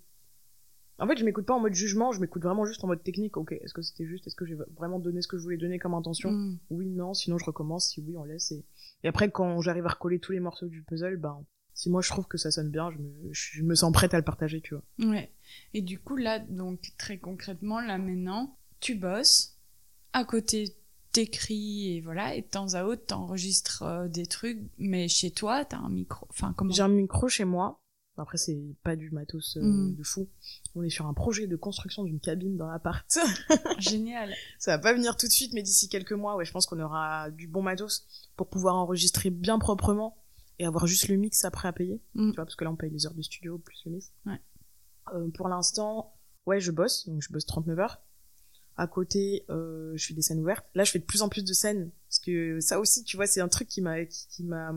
En fait, je m'écoute pas en mode jugement, je m'écoute vraiment juste en mode technique. Ok, est-ce que c'était juste, est-ce que j'ai vraiment donné ce que je voulais donner comme intention? Mm. Oui, non, sinon je recommence, si oui, on laisse. Et, et après, quand j'arrive à recoller tous les morceaux du puzzle, ben, si moi je trouve que ça sonne bien, je me, je me sens prête à le partager, tu vois. Ouais. Et du coup, là, donc, très concrètement, là, maintenant, tu bosses. À côté, t'écris et voilà. Et de temps à autre, t'enregistres euh, des trucs. Mais chez toi, t'as un micro. Enfin, comment J'ai un micro chez moi. Après, c'est pas du matos euh, Mm. de fou. On est sur un projet de construction d'une cabine dans l'appart. Génial. ça va pas venir tout de suite, mais d'ici quelques mois, ouais, je pense qu'on aura du bon matos pour pouvoir enregistrer bien proprement et avoir juste le mix après à payer. Mm. Tu vois, parce que là, on paye les heures de studio plus le mix. Ouais. Euh, pour l'instant, ouais, je bosse, donc je bosse 39 heures. À côté, euh, je fais des scènes ouvertes. Là, je fais de plus en plus de scènes parce que ça aussi, tu vois, c'est un truc qui m'a qui, qui m'a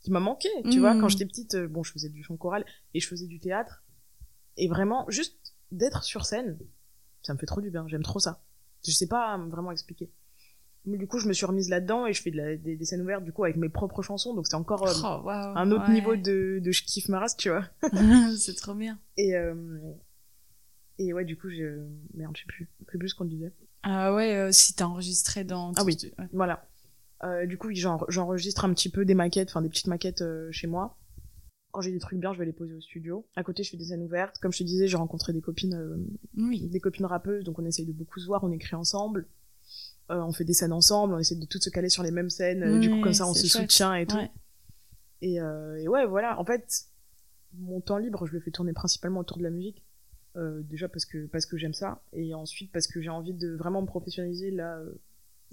qui m'a manqué. Tu Mm. vois, quand j'étais petite, euh, bon, je faisais du chant choral et je faisais du théâtre. Et vraiment, juste d'être sur scène, ça me fait trop du bien. J'aime trop ça. Je sais pas vraiment expliquer. Du coup, je me suis remise là-dedans et je fais de la- des, des scènes ouvertes du coup avec mes propres chansons. Donc c'est encore euh, Oh, un autre ouais. niveau de, de je kiffe ma race, tu vois. c'est trop bien. Et, euh, et ouais, du coup, j'ai. Merde, je sais plus. Je sais plus ce qu'on disait. Ah ouais, euh, si t'as enregistré dans. Ah oui. ouais. Voilà. Euh, du coup, j'enregistre un petit peu des maquettes, enfin des petites maquettes euh, chez moi. Quand j'ai des trucs bien, je vais les poser au studio. À côté, je fais des scènes ouvertes. Comme je te disais, j'ai rencontré des copines, euh, Oui. des copines rappeuses, donc on essaye de beaucoup se voir, on écrit ensemble. Euh, on fait des scènes ensemble, on essaie de toutes se caler sur les mêmes scènes. euh, du coup, comme ça, on se chouette. soutient et tout. Ouais. Et, euh, et ouais, voilà. En fait, mon temps libre, je le fais tourner principalement autour de la musique. Euh, déjà parce que parce que j'aime ça, et ensuite parce que j'ai envie de vraiment me professionnaliser là, euh,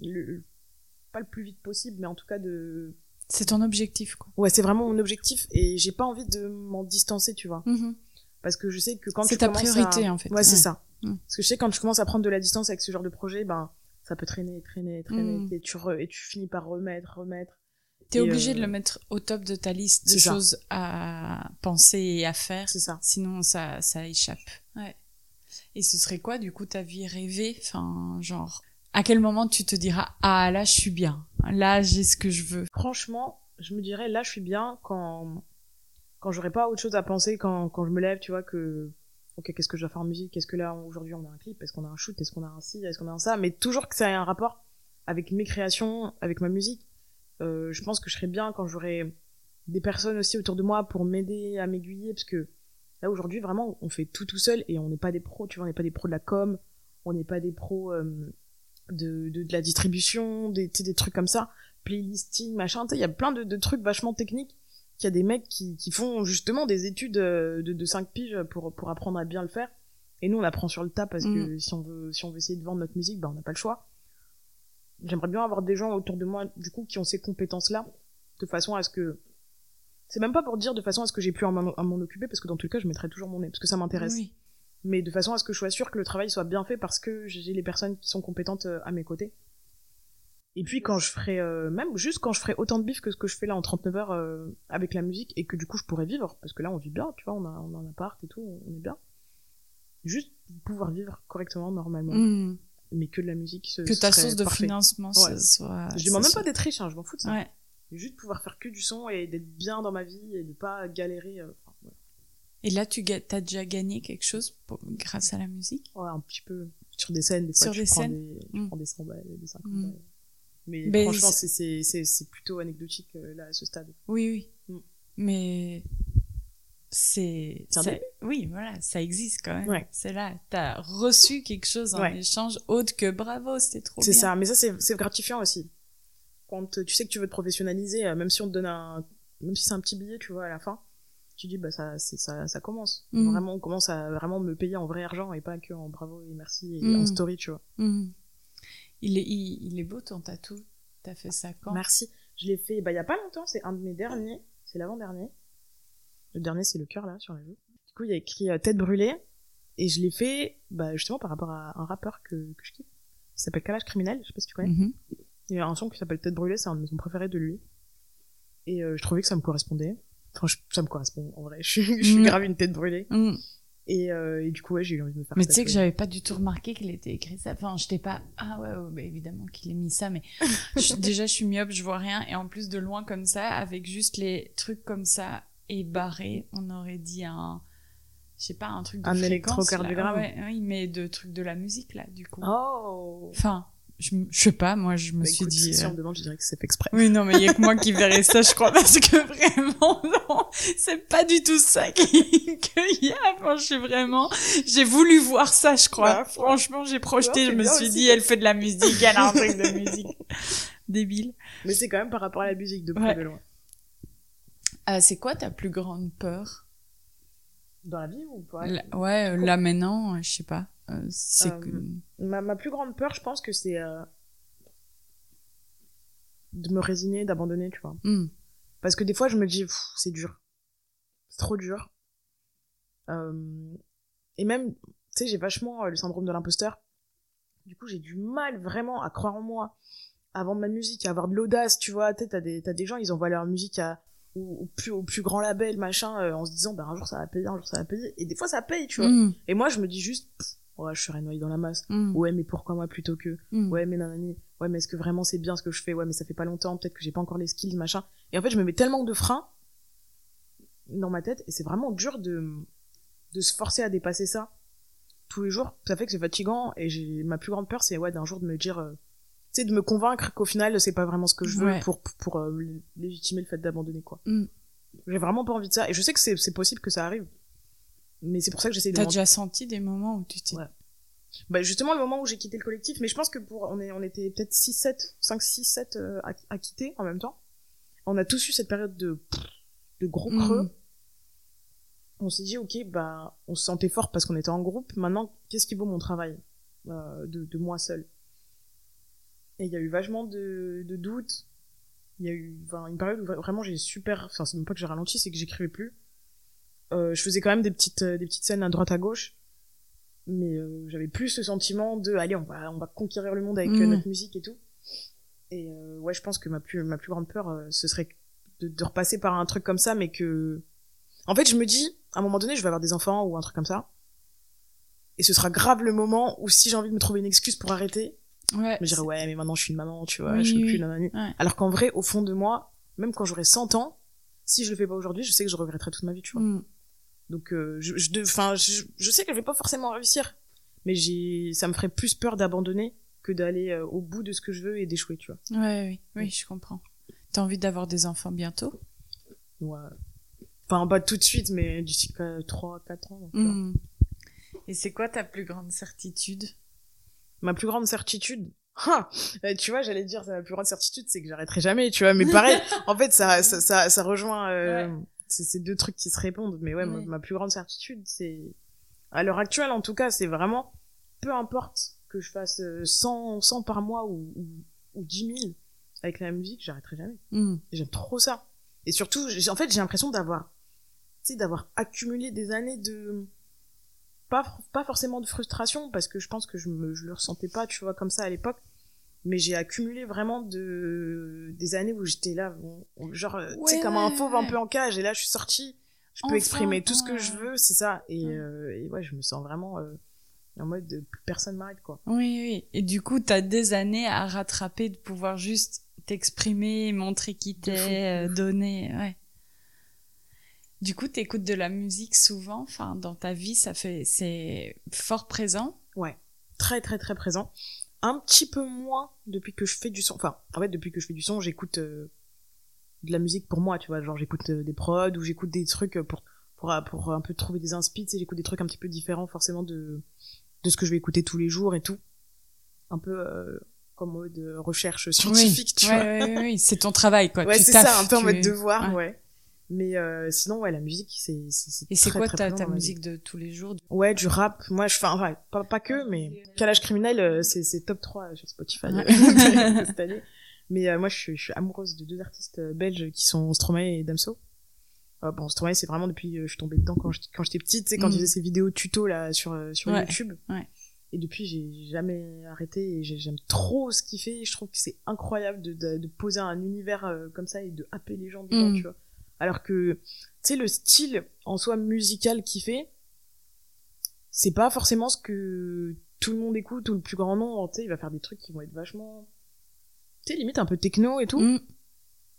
le, pas le plus vite possible, mais en tout cas de. C'est ton objectif, quoi. Ouais, c'est vraiment mon objectif, et j'ai pas envie de m'en distancer, tu vois, Mhm. parce que je sais que quand C'est ta priorité, à- en fait. Ouais, c'est ça. Mm. Parce que je sais quand je commence à prendre de la distance avec ce genre de projet, ben ça peut traîner, traîner, traîner, Mm. et tu re- et tu finis par remettre, remettre. T'es obligé euh, de le mettre au top de ta liste de ça. choses à penser et à faire. C'est ça. Sinon, ça, ça échappe. Ouais. Et ce serait quoi, du coup, ta vie rêvée? Enfin, genre, à quel moment tu te diras Ah, là, je suis bien. Là, j'ai ce que je veux. Franchement, je me dirais là, je suis bien quand quand j'aurais pas autre chose à penser, quand quand je me lève, tu vois que ok, qu'est-ce que je dois faire en musique? Est-ce que là aujourd'hui on a un clip? Est-ce qu'on a un shoot? Est-ce qu'on a un ci? Est-ce qu'on a un ça? Mais toujours que ça ait un rapport avec mes créations, avec ma musique. Euh, je pense que je serais bien quand j'aurais des personnes aussi autour de moi pour m'aider à m'aiguiller, parce que là aujourd'hui vraiment on fait tout tout seul et on n'est pas des pros, tu vois, on n'est pas des pros de la com, on n'est pas des pros euh, de, de la distribution, des des trucs comme ça, playlisting, machin. Tu sais, il y a plein de trucs vachement techniques qu'il y a des mecs qui, qui font justement des études euh, de, de 5 piges pour, pour apprendre à bien le faire. Et nous, on apprend sur le tas parce que si on veut, si on veut essayer de vendre notre musique, bah, on n'a pas le choix. J'aimerais bien avoir des gens autour de moi, du coup, qui ont ces compétences-là, de façon à ce que, c'est même pas pour dire de façon à ce que j'ai pu en m'en à m'en occuper, parce que dans tout le cas, je mettrai toujours mon nez, parce que ça m'intéresse. Oui. Mais de façon à ce que je sois sûr que le travail soit bien fait parce que j'ai les personnes qui sont compétentes euh, à mes côtés. Et puis quand je ferai, euh, même juste quand je ferai autant de bif que ce que je fais là en 39 heures euh, avec la musique et que du coup je pourrais vivre, parce que là on vit bien, tu vois, on a, on a un appart et tout, on est bien. Juste pouvoir vivre correctement, normalement. Mm. Mais que de la musique. ce- Que ta source de parfait. financement Ouais. ce soit. Je demande même soit- pas d'être riche, hein, je m'en fous de ça. Ouais. Juste pouvoir faire que du son et d'être bien dans ma vie et de pas galérer. euh, enfin, ouais. Et là, tu as déjà gagné quelque chose pour- grâce à la musique? Ouais, un petit peu sur des scènes, des fois Sur tu des prends scènes des, tu Mm. prends des 100 balles, des 50 Mm. balles. Mais, Mais franchement, c'est- plutôt anecdotique euh, là à ce stade. Oui, oui. Mm. Mais c'est. Oui, voilà, ça existe quand même. Ouais. C'est là. T'as reçu quelque chose en Ouais. échange autre que bravo, c'était trop C'est ça, mais ça c'est gratifiant aussi. Quand euh, tu sais que tu veux te professionnaliser, euh, même si on te donne un, même si c'est un petit billet, tu vois, à la fin, tu dis bah ça ça ça commence. Mm. Vraiment, on commence à vraiment me payer en vrai argent et pas que en bravo et merci et en story, tu vois. Mhm. Il, est, il, il est beau ton tatou. T'as fait ça quand? Merci. Je l'ai fait bah il y a pas longtemps, c'est un de mes derniers, c'est l'avant-dernier. Le dernier c'est le cœur là sur la joue. Du coup, il y a écrit euh, tête brûlée et je l'ai fait bah justement par rapport à un rappeur que que je kiffe. Il s'appelle Calage criminel, je sais pas si tu connais. Mhm. Il y a un son qui s'appelle Tête brûlée, c'est un de mes sons préférés de lui. Et euh, je trouvais que ça me correspondait. Enfin, je- ça me correspond, en vrai. Je suis, je suis Mm. grave une tête brûlée. Mhm. Et, euh, et du coup, ouais, j'ai eu envie de me faire Mais tu sais que j'avais pas du tout remarqué qu'il était écrit ça. Enfin, je t'ai pas. Ah ouais, ouais, bah évidemment qu'il ait mis ça, mais je- déjà je suis myope, je vois rien. Et en plus de loin comme ça, avec juste les trucs comme ça et barrés, on aurait dit un. Je sais pas, un truc de Un électrocardiogramme. Ouais, oui, mais de trucs de la musique là, du coup. Oh Enfin, je, je sais pas, moi je me Bah, suis écoute, dit. Si euh, on me demande, je dirais que c'est fait exprès. Oui, non, mais il y a que moi qui verrais ça, je crois, parce que vraiment, non, c'est pas du tout ça qui- qu'il y a. Enfin, je suis vraiment, j'ai voulu voir ça, je crois. Bah, Franchement, j'ai projeté, je me suis aussi. dit, elle fait de la musique, elle a un truc de musique. Débile. Mais c'est quand même par rapport à la musique, de près Ouais. de loin. Euh, c'est quoi ta plus grande peur? Dans la vie ou pas Ouais, euh, là maintenant, euh, je sais pas. Euh, c'est Euh, que... ma, ma plus grande peur, je pense que c'est euh, de me résigner, d'abandonner, tu vois. Hmm. Parce que des fois, je me dis, c'est dur. C'est trop dur. Euh, et même, tu sais, j'ai vachement le syndrome de l'imposteur. Du coup, j'ai du mal vraiment à croire en moi, à vendre ma musique, à avoir de l'audace, tu vois. Tu T'as des, t'as des gens, ils envoient leur musique à, au, au plus, au plus grand label, machin, euh, en se disant, bah, un jour ça va payer, un jour ça va payer. Et des fois, ça paye, tu vois. Hmm. Et moi, je me dis juste, Pff, ouais, je serais noyé dans la masse. Hmm. Ouais, mais pourquoi moi plutôt que? Hmm. ouais mais nanani ouais mais est-ce que vraiment c'est bien ce que je fais? Ouais mais ça fait pas longtemps peut-être que j'ai pas encore les skills machin et en fait je me mets tellement de freins dans ma tête et c'est vraiment dur de de se forcer à dépasser ça tous les jours ça fait que c'est fatigant et j'ai ma plus grande peur c'est ouais d'un jour de me dire euh, tu sais de me convaincre qu'au final c'est pas vraiment ce que je veux Ouais. pour pour euh, lé- légitimer le fait d'abandonner quoi Mm. j'ai vraiment pas envie de ça et je sais que c'est possible que ça arrive mais c'est pour ça que j'essaie de T'as déjà senti des moments où tu t'es... Ouais. bah justement le moment où j'ai quitté le collectif mais je pense que pour on est on était peut-être 6 7 5 6 7 euh, à, à quitter en même temps. On a tous eu cette période de de gros Mhm. creux. On s'est dit ok bah on se sentait fort parce qu'on était en groupe. Maintenant qu'est-ce qui vaut mon travail euh, de, de moi seul et il y a eu vachement de, de doutes. Il y a eu une période où vra- vraiment j'ai super enfin c'est même pas que j'ai ralenti c'est que j'écrivais plus je faisais quand même des petites euh, des petites scènes à droite à gauche mais euh, j'avais plus ce sentiment de allez on va on va conquérir le monde avec Mm. euh, notre musique et tout et euh, ouais je pense que ma plus ma plus grande peur euh, ce serait de, de repasser par un truc comme ça mais que en fait je me dis à un moment donné je vais avoir des enfants ou un truc comme ça et ce sera grave le moment où si j'ai envie de me trouver une excuse pour arrêter Ouais. je me dirais ouais mais maintenant je suis une maman tu vois Oui, je suis oui. plus nanani. Ouais. alors qu'en vrai au fond de moi même quand j'aurai 100 ans si je le fais pas aujourd'hui je sais que je regretterai toute ma vie tu vois Mm. Donc euh, je je, enfin je, je sais que je vais pas forcément réussir mais j'ai ça me ferait plus peur d'abandonner que d'aller euh, au bout de ce que je veux et d'échouer tu vois Ouais, oui, oui, je comprends. T'as envie d'avoir des enfants bientôt? Ouais. enfin pas tout de suite mais d'ici 3 4 ans tu vois. Mm. Et c'est quoi ta plus grande certitude? Ma plus grande certitude? Ah, euh, tu vois j'allais dire ma plus grande certitude c'est que j'arrêterai jamais tu vois mais pareil en fait ça ça ça, ça rejoint euh, c'est ces deux trucs qui se répondent mais ouais, ma- Ouais. Ma, plus grande certitude c'est à l'heure actuelle en tout cas c'est vraiment peu importe que je fasse euh, 100 100 par mois ou, ou, ou 10 000 avec la musique j'arrêterai jamais Mm. Et j'aime trop ça et surtout en fait j'ai l'impression d'avoir tu sais d'avoir accumulé des années de pas pas forcément de frustration parce que je pense que je me je le ressentais pas tu vois comme ça à l'époque mais j'ai accumulé vraiment de des années où j'étais là genre euh, tu sais Ouais, comme un ouais, fauve un ouais. peu en cage et là je suis sortie je peux Enfin, exprimer tout ce que ouais. je veux c'est ça et, Ouais. euh, et ouais je me sens vraiment euh, en mode de personne m'arrête quoi Oui, oui. Et du coup, t'as des années à rattraper de pouvoir juste t'exprimer, montrer qui t'es, euh, donner, ouais. Du coup, t'écoutes de la musique souvent, enfin, dans ta vie, ça fait, c'est fort présent? Ouais, très très très présent. Un petit peu moins depuis que je fais du son. Enfin, en fait, depuis que je fais du son, j'écoute euh, de la musique pour moi, tu vois. Genre, j'écoute euh, des prods ou j'écoute des trucs pour, pour, euh, pour un peu trouver des inspi, tu sais, j'écoute des trucs un petit peu différents forcément de, de ce que je vais écouter tous les jours et tout. Un peu euh, comme mode euh, recherche scientifique, tu ouais, vois. ouais, c'est ton travail, quoi. Ouais, Tu c'est ça, un peu en mode devoir, ouais. Ouais. Mais euh, sinon, ouais, la musique, c'est. c'est Et c'est quoi très ta, présent ta musique de tous les jours Ouais, du rap. Moi, je enfin, pas, pas que, mais Calage criminel, euh, c'est, c'est top 3 sur Spotify Ouais. euh, cette année. Mais euh, moi, je suis, je suis amoureuse de deux artistes euh, belges qui sont Stromae et Damso. Euh, bon, Stromae, c'est vraiment depuis, je suis tombée dedans quand j'étais, quand j'étais petite, tu sais, quand il faisait ses vidéos tuto là sur, sur Ouais, YouTube. ouais. Et depuis, j'ai jamais arrêté et j'ai- j'aime trop ce qu'il fait. Je trouve que c'est incroyable de, de, de poser un univers comme ça et de happer les gens dedans, Mhm. tu vois. Alors que, tu sais, le style en soi musical qu'il fait, c'est pas forcément ce que tout le monde écoute ou le plus grand nombre. Tu sais, il va faire des trucs qui vont être vachement, tu sais, limite un peu techno et tout. Mm.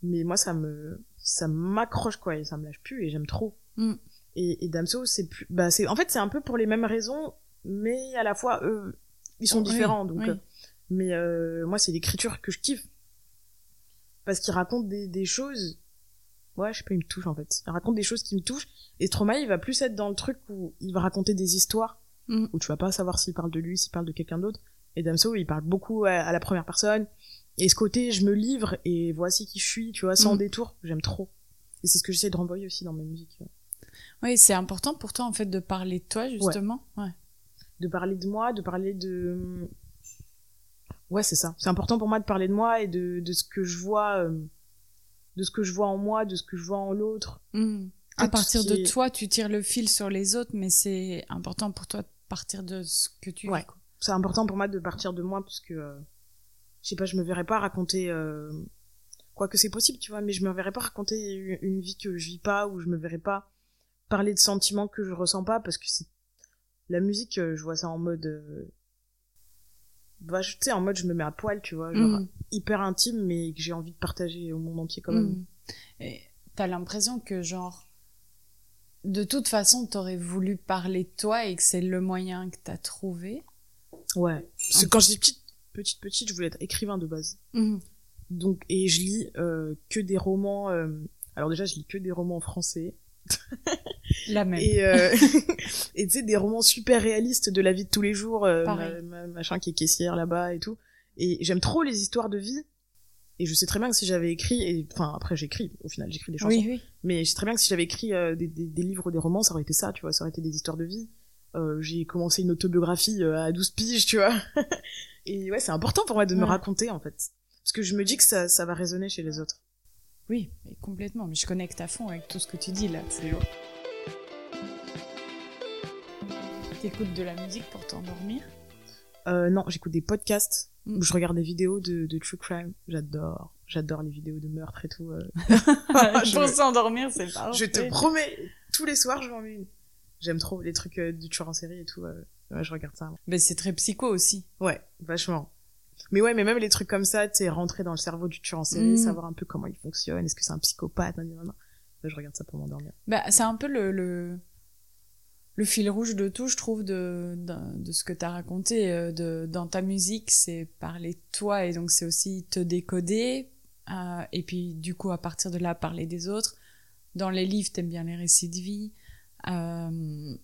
Mais moi, ça me, ça m'accroche quoi et ça me lâche plus et j'aime trop. Mm. Et, et Damso, c'est plus, bah c'est, en fait, c'est un peu pour les mêmes raisons, mais à la fois eux, ils sont différents. Donc, oui. euh, mais euh, moi, c'est l'écriture que je kiffe parce qu'il raconte des, des choses. Ouais, je sais pas, il me touche en fait. Il raconte des choses qui me touchent. Et Stromae, il va plus être dans le truc où il va raconter des histoires Mm. où tu vas pas savoir s'il parle de lui, s'il parle de quelqu'un d'autre. Et Damso, il parle beaucoup à, à la première personne. Et ce côté, je me livre et voici qui je suis, tu vois, sans Mm. détour, j'aime trop. Et c'est ce que j'essaie de renvoyer aussi dans mes musiques. Oui, c'est important pour toi, en fait, de parler de toi, justement. Ouais. De parler de moi, de parler de... Ouais, c'est ça. C'est important pour moi de parler de moi et de, de ce que je vois, euh, de ce que je vois en moi, de ce que je vois en l'autre. Mm. À partir de est- toi, tu tires le fil sur les autres, mais c'est important pour toi de partir de ce que tu Ouais. c'est important pour moi de partir de moi parce que euh, je sais pas je me verrais pas raconter euh, quoi que c'est possible tu vois mais je me verrais pas raconter une, une vie que je vis pas ou je me verrais pas parler de sentiments que je ressens pas parce que c'est la musique euh, je vois ça en mode euh, bah, tu sais en mode je me mets à poil tu vois genre Mm. hyper intime mais que j'ai envie de partager au monde entier quand même Mm. Et t'as l'impression que, genre, de toute façon, t'aurais voulu parler de toi et que c'est le moyen que t'as trouvé? ouais parce que quand j'étais petite petite petite je voulais être écrivain de base Mm. donc et je lis euh, que des romans euh, alors déjà je lis que des romans français La même. et euh, et tu sais des romans super réalistes de la vie de tous les jours euh, Pareil. ma- ma- machin qui est caissière là-bas et tout et j'aime trop les histoires de vie et je sais très bien que si j'avais écrit et enfin après j'écris au final j'écris des chansons oui, oui. mais je sais très bien que si j'avais écrit euh, des, des, des livres ou des romans ça aurait été ça tu vois ça aurait été des histoires de vie j'ai commencé une autobiographie à 12 piges tu vois et ouais c'est important pour moi de me raconter en fait parce que je me dis que ça, ça va résonner chez les autres Oui, mais complètement. Mais je connecte à fond avec tout ce que tu dis là. C'est T'écoutes de la musique pour t'endormir Euh, non, j'écoute des podcasts Mm. où je regarde des vidéos de, de true crime. J'adore. J'adore les vidéos de meurtre et tout. euh. Je- Pour s'endormir, c'est parfait. Je te promets, tous les soirs, je m'en mets une. J'aime trop les trucs euh, du tueur en série et tout. euh. Ouais, je regarde ça. Ben, c'est très psycho aussi. Ouais, vachement. Mais ouais, mais même les trucs comme ça, tu sais, rentrer dans le cerveau du tueur en série, Mm. savoir un peu comment il fonctionne, est-ce que c'est un psychopathe, nan, nan. Ouais, je regarde ça pour m'endormir. Bah, c'est un peu le, le, le fil rouge de tout, je trouve, de, de, de ce que t'as raconté. euh, De, dans ta musique, c'est parler de toi et donc c'est aussi te décoder. euh, et puis, du coup, à partir de là, parler des autres. Dans les livres, t'aimes bien les récits de vie. Euh,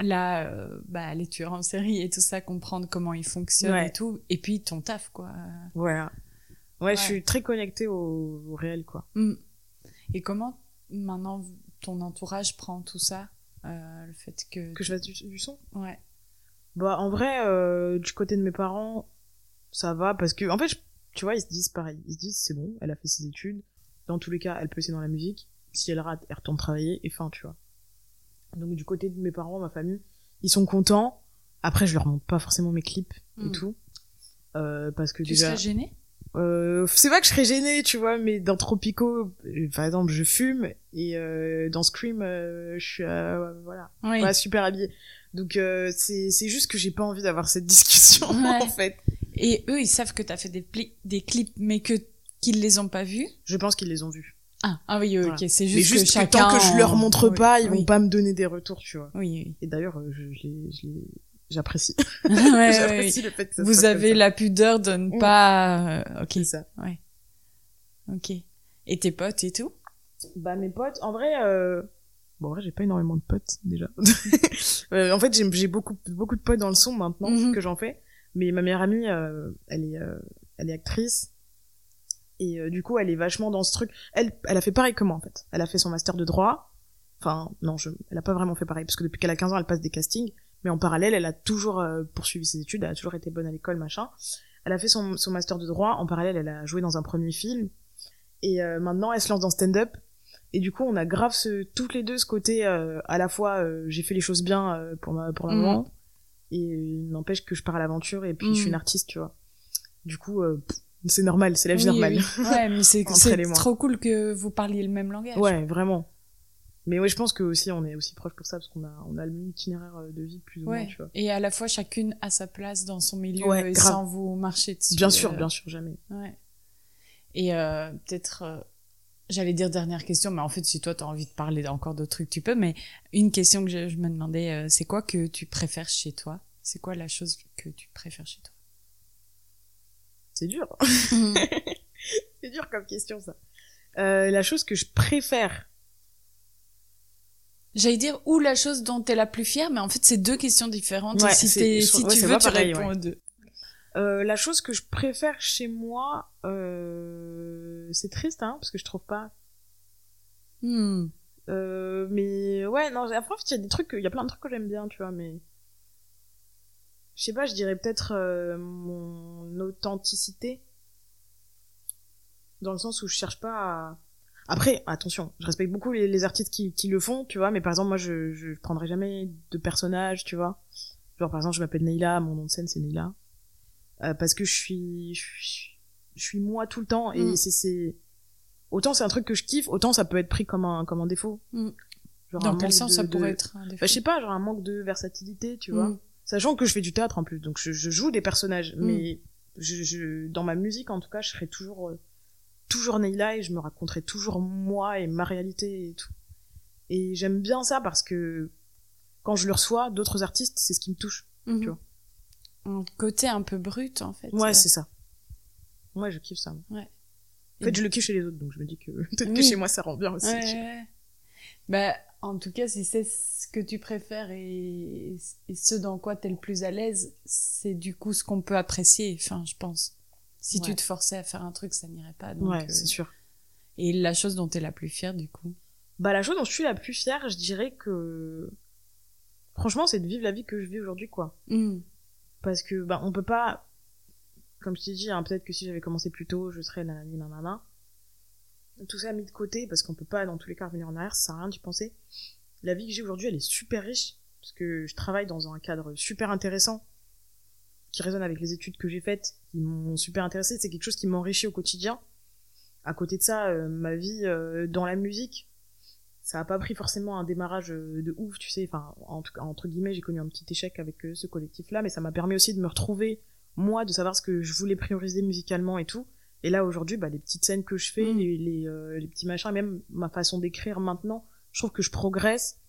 là, euh, bah, les tueurs en série et tout ça, comprendre comment ils fonctionnent Ouais. et tout. Et puis, ton taf, quoi. Voilà. Ouais, Ouais. je suis très connectée au, au réel, quoi. Mm. Et comment, maintenant, ton entourage prend tout ça? Le fait que... Que je fasse du, du son? Ouais. Bah, en vrai, euh, du côté de mes parents, ça va, parce que, en fait, je- tu vois, ils se disent pareil. Ils se disent, c'est bon, elle a fait ses études. Dans tous les cas, elle peut essayer dans la musique. Si elle rate, elle retourne travailler, et fin, tu vois. Donc, du côté de mes parents, ma famille, ils sont contents. Après, je leur montre pas forcément mes clips et Mm. tout. Euh, parce que Tu déjà. serais gênée? Euh, c'est pas que je serais gênée, tu vois, mais dans Tropico, euh, par exemple, je fume et euh, dans Scream, euh, je suis euh, voilà, Oui. pas super habillée. Donc euh, c'est c'est juste que j'ai pas envie d'avoir cette discussion Ouais. en fait. Et eux, ils savent que t'as fait des, pli- des clips, mais que qu'ils les ont pas vus? Je pense qu'ils les ont vus. Ah, ah oui, ok, Voilà. c'est juste, juste que que, chacun. tant que je leur montre pas, ils oui. vont pas me donner des retours, tu vois. Oui, oui. Et d'ailleurs, je, je je les- j'apprécie. Ouais, j'apprécie le fait que ça Vous comme avez ça. la pudeur de ne pas. euh, ok, C'est ça. ouais. Ok. Et tes potes et tout? Bah mes potes, en vrai, euh... bon en vrai j'ai pas énormément de potes déjà. Euh, en fait j'ai beaucoup beaucoup de potes dans le son maintenant Mhm. que j'en fais, mais ma meilleure amie, euh, elle est euh, elle est actrice et euh, du coup elle est vachement dans ce truc. Elle elle a fait pareil que moi en fait. Elle a fait son master de droit. Enfin non, je, elle a pas vraiment fait pareil parce que depuis qu'elle a 15 ans elle passe des castings, mais en parallèle elle a toujours euh, poursuivi ses études, elle a toujours été bonne à l'école machin. Elle a fait son, son master de droit, en parallèle elle a joué dans un premier film et euh, maintenant elle se lance dans stand-up et du coup on a grave ce, toutes les deux ce côté euh, à la fois euh, j'ai fait les choses bien pour ma pour la Mhm. moment et il n'empêche que je pars à l'aventure et puis je suis Mhm. une artiste tu vois du coup c'est normal c'est la vie Oui, normale oui. Ouais, mais c'est trop cool que vous parliez le même langage. ouais vraiment mais ouais je pense que aussi on est aussi proche pour ça parce qu'on a on a le même itinéraire euh, de vie plus ou moins tu vois Et à la fois chacune a sa place dans son milieu Ouais, et grave. sans vous marcher dessus. bien sûr euh, bien sûr jamais Ouais. Et euh, peut-être, euh, j'allais dire dernière question, mais en fait, si toi t'as envie de parler encore d'autres trucs, tu peux. Mais une question que je, je me demandais, c'est quoi que tu préfères chez toi? C'est quoi la chose que tu préfères chez toi? C'est dur c'est dur comme question ça euh, la chose que je préfère J'allais dire ou la chose dont t'es la plus fière, mais en fait, c'est deux questions différentes. Ouais, si, je- si ouais, tu veux, tu pareil, réponds ouais. aux deux. Euh, la chose que je préfère chez moi, euh, c'est triste, hein, parce que je trouve pas. Hmm. Euh, mais ouais, non, après, en fait, il y a des trucs, il y a plein de trucs que j'aime bien, tu vois, mais. Je sais pas, je dirais peut-être euh, mon authenticité. Dans le sens où je cherche pas à. Après, attention, je respecte beaucoup les, les artistes qui, qui le font, tu vois, mais par exemple, moi, je, je prendrai jamais de personnage, tu vois. Genre, par exemple, je m'appelle Neila, mon nom de scène, c'est Neila. Euh, parce que je suis, je suis, je suis moi tout le temps, et Mm. c'est, c'est, autant c'est un truc que je kiffe, autant ça peut être pris comme un, comme un défaut. Mm. Genre Dans quel sens de- ça de- pourrait être un défaut Bah, je sais pas, genre un manque de versatilité, tu vois. Mm. Sachant que je fais du théâtre en plus, donc je, je joue des personnages, Mm. mais je, je, dans ma musique en tout cas, je serai toujours, euh, toujours Neila et je me raconterai toujours moi et ma réalité et tout. Et j'aime bien ça parce que quand je le reçois, d'autres artistes, c'est ce qui me touche. Mhm. tu vois. Un côté un peu brut, en fait. Ouais, c'est ça. Moi, je kiffe ça. moi. Ouais. En fait, je le kiffe chez les autres, donc je me dis que peut-être que chez moi ça rend bien aussi. Ouais, ouais, ouais. Bah, en tout cas, si c'est ce que tu préfères et, et ce dans quoi t'es le plus à l'aise, c'est du coup ce qu'on peut apprécier, enfin, je pense. Si tu te forçais à faire un truc, ça n'irait pas. Donc, Ouais, euh, c'est sûr. Et la chose dont t'es la plus fière, du coup? Bah, la chose dont je suis la plus fière, je dirais que. Franchement, c'est de vivre la vie que je vis aujourd'hui, quoi. Mm. Parce que, bah, on peut pas. Comme je t'ai dit, hein, peut-être que si j'avais commencé plus tôt, je serais nanani nanana. Tout ça mis de côté, parce qu'on peut pas, dans tous les cas, revenir en arrière, ça sert à rien d'y penser. La vie que j'ai aujourd'hui, elle est super riche. parce que je travaille dans un cadre super intéressant qui résonne avec les études que j'ai faites, qui m'ont super intéressé. C'est quelque chose qui m'enrichit au quotidien. À côté de ça, euh, ma vie euh, dans la musique, ça a pas pris forcément un démarrage euh, de ouf, tu sais. Enfin, en tout cas, entre guillemets, j'ai connu un petit échec avec ce collectif-là, mais ça m'a permis aussi de me retrouver moi, de savoir ce que je voulais prioriser musicalement et tout. Et là aujourd'hui, bah, les petites scènes que je fais, Mm. les, les, euh, les petits machins, même ma façon d'écrire maintenant, je trouve que je progresse.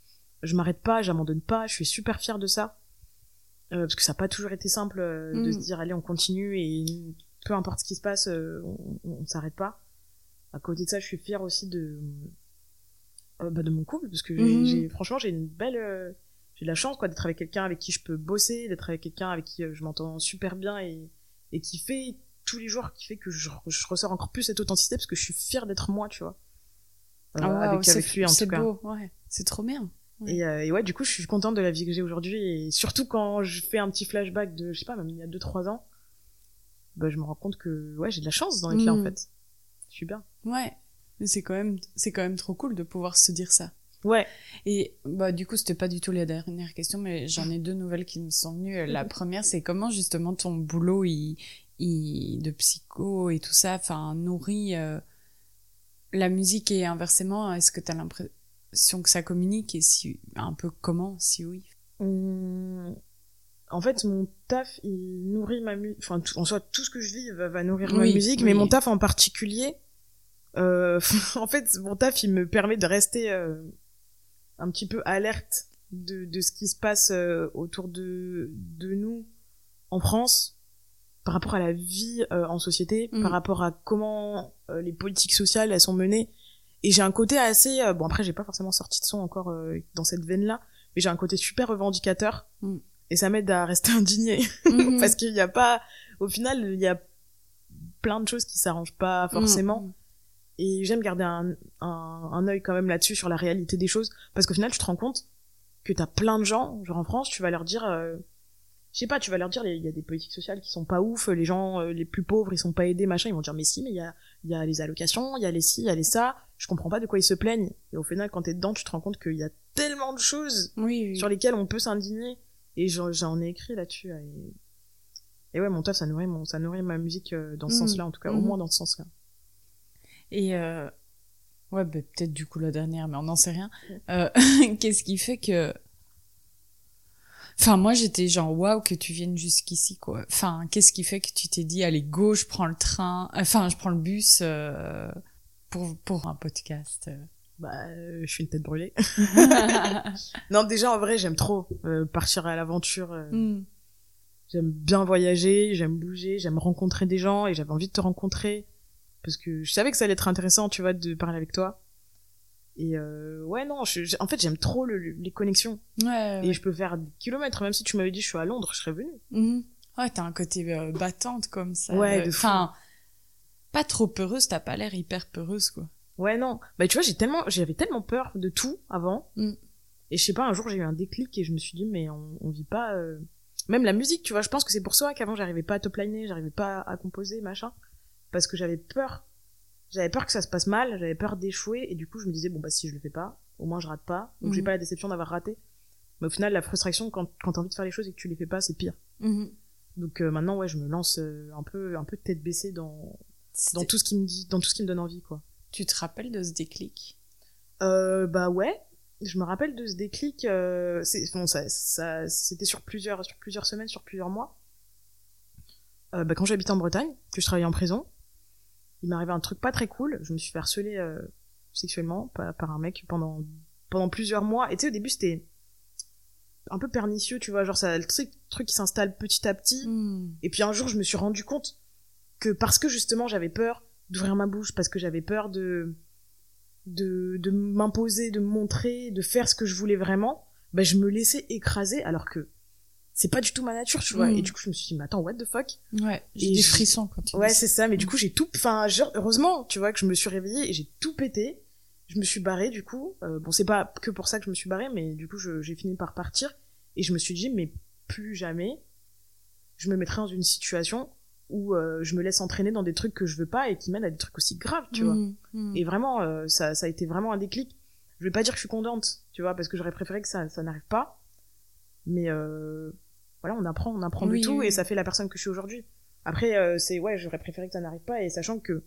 Je m'arrête pas, j'abandonne pas. Je suis super fière de ça. Euh, parce que ça n'a pas toujours été simple euh, de Mm. se dire allez on continue et peu importe ce qui se passe euh, on, on s'arrête pas à côté de ça je suis fière aussi de euh, bah, de mon couple parce que j'ai, Mhm. j'ai- franchement j'ai une belle euh, j'ai de la chance quoi d'être avec quelqu'un avec qui je peux bosser d'être avec quelqu'un avec qui euh, je m'entends super bien et et qui fait tous les jours qui fait que je, je ressors encore plus cette authenticité parce que je suis fière d'être moi tu vois Ah, waouh, avec c'est- avec lui en c'est tout cas beau, ouais. C'est trop bien. Ouais. et, euh, et ouais, du coup, je suis contente de la vie que j'ai aujourd'hui. Et surtout quand je fais un petit flashback de, je sais pas, même il y a 2-3 ans, bah, je me rends compte que ouais, j'ai de la chance dans les cas, Mm. en fait. Je suis bien. Ouais. Mais c'est quand même, quand même trop cool de pouvoir se dire ça. Ouais. Et bah du coup, c'était pas du tout la dernière question, mais j'en ai deux nouvelles qui me sont venues. La première, c'est comment justement ton boulot il, il- de psycho et tout ça, enfin nourrit euh, la musique et inversement. Est-ce que t'as l'impression que ça communique et si un peu comment, si oui. Hum, En fait, mon taf, il nourrit ma musique. Enfin, en soit, tout ce que je vis va, va nourrir ma musique, oui. mais mon taf en particulier, euh, en fait, mon taf, il me permet de rester euh, un petit peu alerte de, de ce qui se passe euh, autour de, de nous en France par rapport à la vie en société, Mm. par rapport à comment les politiques sociales elles sont menées. Et j'ai un côté assez euh, bon après j'ai pas forcément sorti de son encore euh, dans cette veine là, mais j'ai un côté super revendicateur Mm. et ça m'aide à rester indigné Mhm. parce qu'il y a pas au final il y a plein de choses qui s'arrangent pas forcément Mhm. et j'aime garder un, un, un œil quand même là-dessus sur la réalité des choses parce qu'au final tu te rends compte que t'as plein de gens genre en France tu vas leur dire euh, je sais pas tu vas leur dire il y a des politiques sociales qui sont pas ouf les gens euh, les plus pauvres ils sont pas aidés machin ils vont dire mais si mais il y a il y a les allocations il y a les ci il y a les ça je comprends pas de quoi ils se plaignent et au final quand t'es dedans tu te rends compte qu'il y a tellement de choses Oui, oui. sur lesquelles on peut s'indigner et j'en ai écrit là-dessus et... et ouais mon taf ça nourrit mon ça nourrit ma musique euh, dans ce Mhm. sens-là en tout cas au Mhm. moins dans ce sens-là Et euh, ouais, bah, peut-être du coup la dernière, mais on n'en sait rien. Euh, Qu'est-ce qui fait que Enfin, moi, j'étais genre, waouh, que tu viennes jusqu'ici, quoi. Enfin, qu'est-ce qui fait que tu t'es dit, allez, go, je prends le train, enfin, je prends le bus euh, pour, pour un podcast. euh. bah euh, je suis une tête brûlée non déjà en vrai j'aime trop euh, partir à l'aventure euh, Hmm. j'aime bien voyager j'aime bouger j'aime rencontrer des gens et j'avais envie de te rencontrer parce que je savais que ça allait être intéressant tu vois de parler avec toi et euh, ouais non je, je- en fait j'aime trop le- le- les connexions Ouais, et ouais. je peux faire des kilomètres même si tu m'avais dit je suis à Londres je serais venue Mhm. Ouais, t'as un côté euh, battante comme ça. Ouais, euh, de. Enfin, pas trop peureuse, t'as pas l'air hyper peureuse, quoi. Ouais, non. Bah, tu vois, j'ai tellement, j'avais tellement peur de tout avant. Mm. Et je sais pas, un jour, j'ai eu un déclic et je me suis dit, mais on, on vit pas, euh, même la musique, tu vois, je pense que c'est pour ça qu'avant, j'arrivais pas à topliner, j'arrivais pas à composer, machin. Parce que j'avais peur. J'avais peur que ça se passe mal, j'avais peur d'échouer, et du coup, je me disais, bon, bah, si je le fais pas, au moins, je rate pas. Donc, j'ai Mhm. pas la déception d'avoir raté. Mais au final, la frustration, quand, quand t'as envie de faire les choses et que tu les fais pas, c'est pire. Mhm. Donc, euh, maintenant, ouais, je me lance euh, un peu, un peu tête baissée dans, dans tout ce qui me dit, dans tout ce qui me donne envie, quoi. Tu te rappelles de ce déclic? Euh, bah ouais, je me rappelle de ce déclic. Euh, bon, ça, ça, c'était sur plusieurs, sur plusieurs semaines, sur plusieurs mois. Bah, quand j'habitais en Bretagne, que je travaillais en prison, il m'est arrivé un truc pas très cool. Je me suis fait harceler euh, sexuellement par, par un mec pendant pendant plusieurs mois. Et tu sais, au début, c'était un peu pernicieux, tu vois, genre ça, le truc, truc qui s'installe petit à petit. Hmm. Et puis un jour, je me suis rendu compte que parce que justement j'avais peur d'ouvrir ma bouche, parce que j'avais peur de de, de m'imposer, de me montrer, de faire ce que je voulais vraiment, bah, je me laissais écraser alors que c'est pas du tout ma nature, tu vois. Mm. Et du coup, je me suis dit, mais attends, what the fuck? Ouais, j'ai des frissons quand tu Ouais, c'est ça. Mais du coup, j'ai tout. Enfin, heureusement, tu vois, que je me suis réveillée et j'ai tout pété. Je me suis barrée, du coup. Euh, bon, c'est pas que pour ça que je me suis barrée, mais du coup, j'ai fini par partir. Et je me suis dit, mais plus jamais, je me mettrai dans une situation où euh, je me laisse entraîner dans des trucs que je veux pas et qui mènent à des trucs aussi graves, tu vois. Hmm, hmm. Et vraiment, euh, ça, ça a été vraiment un déclic. Je vais pas dire que je suis contente, tu vois, parce que j'aurais préféré que ça, ça n'arrive pas. Mais euh, voilà, on apprend, on apprend Oui, du tout oui. et ça fait la personne que je suis aujourd'hui. Après, euh, c'est ouais, j'aurais préféré que ça n'arrive pas et sachant que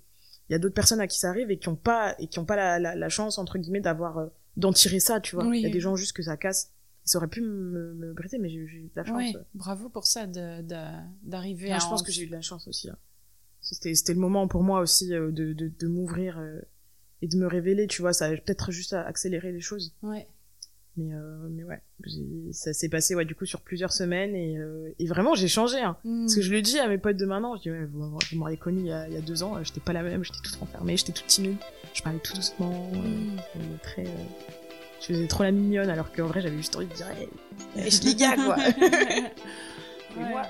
il y a d'autres personnes à qui ça arrive et qui ont pas et qui ont pas la, la, la chance entre guillemets d'avoir euh, d'en tirer ça, tu vois. Il Oui, y a des gens juste que ça casse. Ça aurait pu me, me briser, mais j'ai eu de la chance. Ouais, bravo pour ça de- de- d'arriver à. je pense en- que j'ai eu de la chance aussi. hein. C'était c'était le moment pour moi aussi euh, de, de, de m'ouvrir et de me révéler, tu vois. Ça a peut-être juste accéléré les choses. Ouais. Mais, euh, mais ouais, ça s'est passé ouais, du coup sur plusieurs semaines et, euh, et vraiment j'ai changé. Hein. Parce que je le dis à mes potes de maintenant, je dis ouais, vous, vous m'auriez connu il y, a, il y a deux ans, j'étais pas la même, j'étais toute renfermée, j'étais toute timide, je parlais tout doucement, euh, Mm. euh, très, euh, je faisais trop la mignonne alors qu'en vrai j'avais juste envie de dire hey, je les gars quoi. Ouais.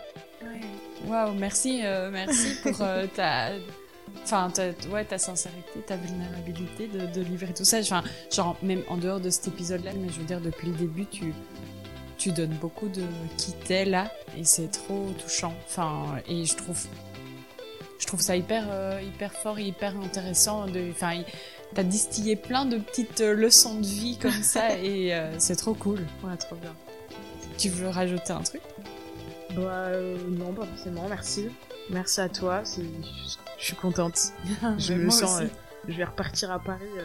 Waouh, merci, euh, merci pour euh, ta, enfin, ta, ouais, ta sincérité, ta vulnérabilité de, de livrer tout ça. Enfin, genre même en dehors de cet épisode-là, mais je veux dire depuis le début, tu, tu donnes beaucoup de qui t'es là, et c'est trop touchant. Enfin, et je trouve, je trouve ça hyper, euh, hyper fort, et hyper intéressant. De, enfin, t'as distillé plein de petites euh, leçons de vie comme ça, et euh, c'est trop cool. ouais, trop bien. Tu veux rajouter un truc? Bah euh, non, pas forcément, merci. Merci à toi, c'est- je je suis contente. Je Mais me sens, euh, je vais repartir à Paris euh,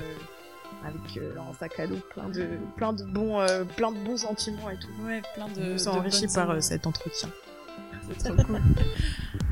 avec euh, un sac à dos plein de, plein de bons, euh, plein de bons sentiments et tout. Ouais, plein de. je me sens enrichie par euh, cet entretien. C'est trop cool.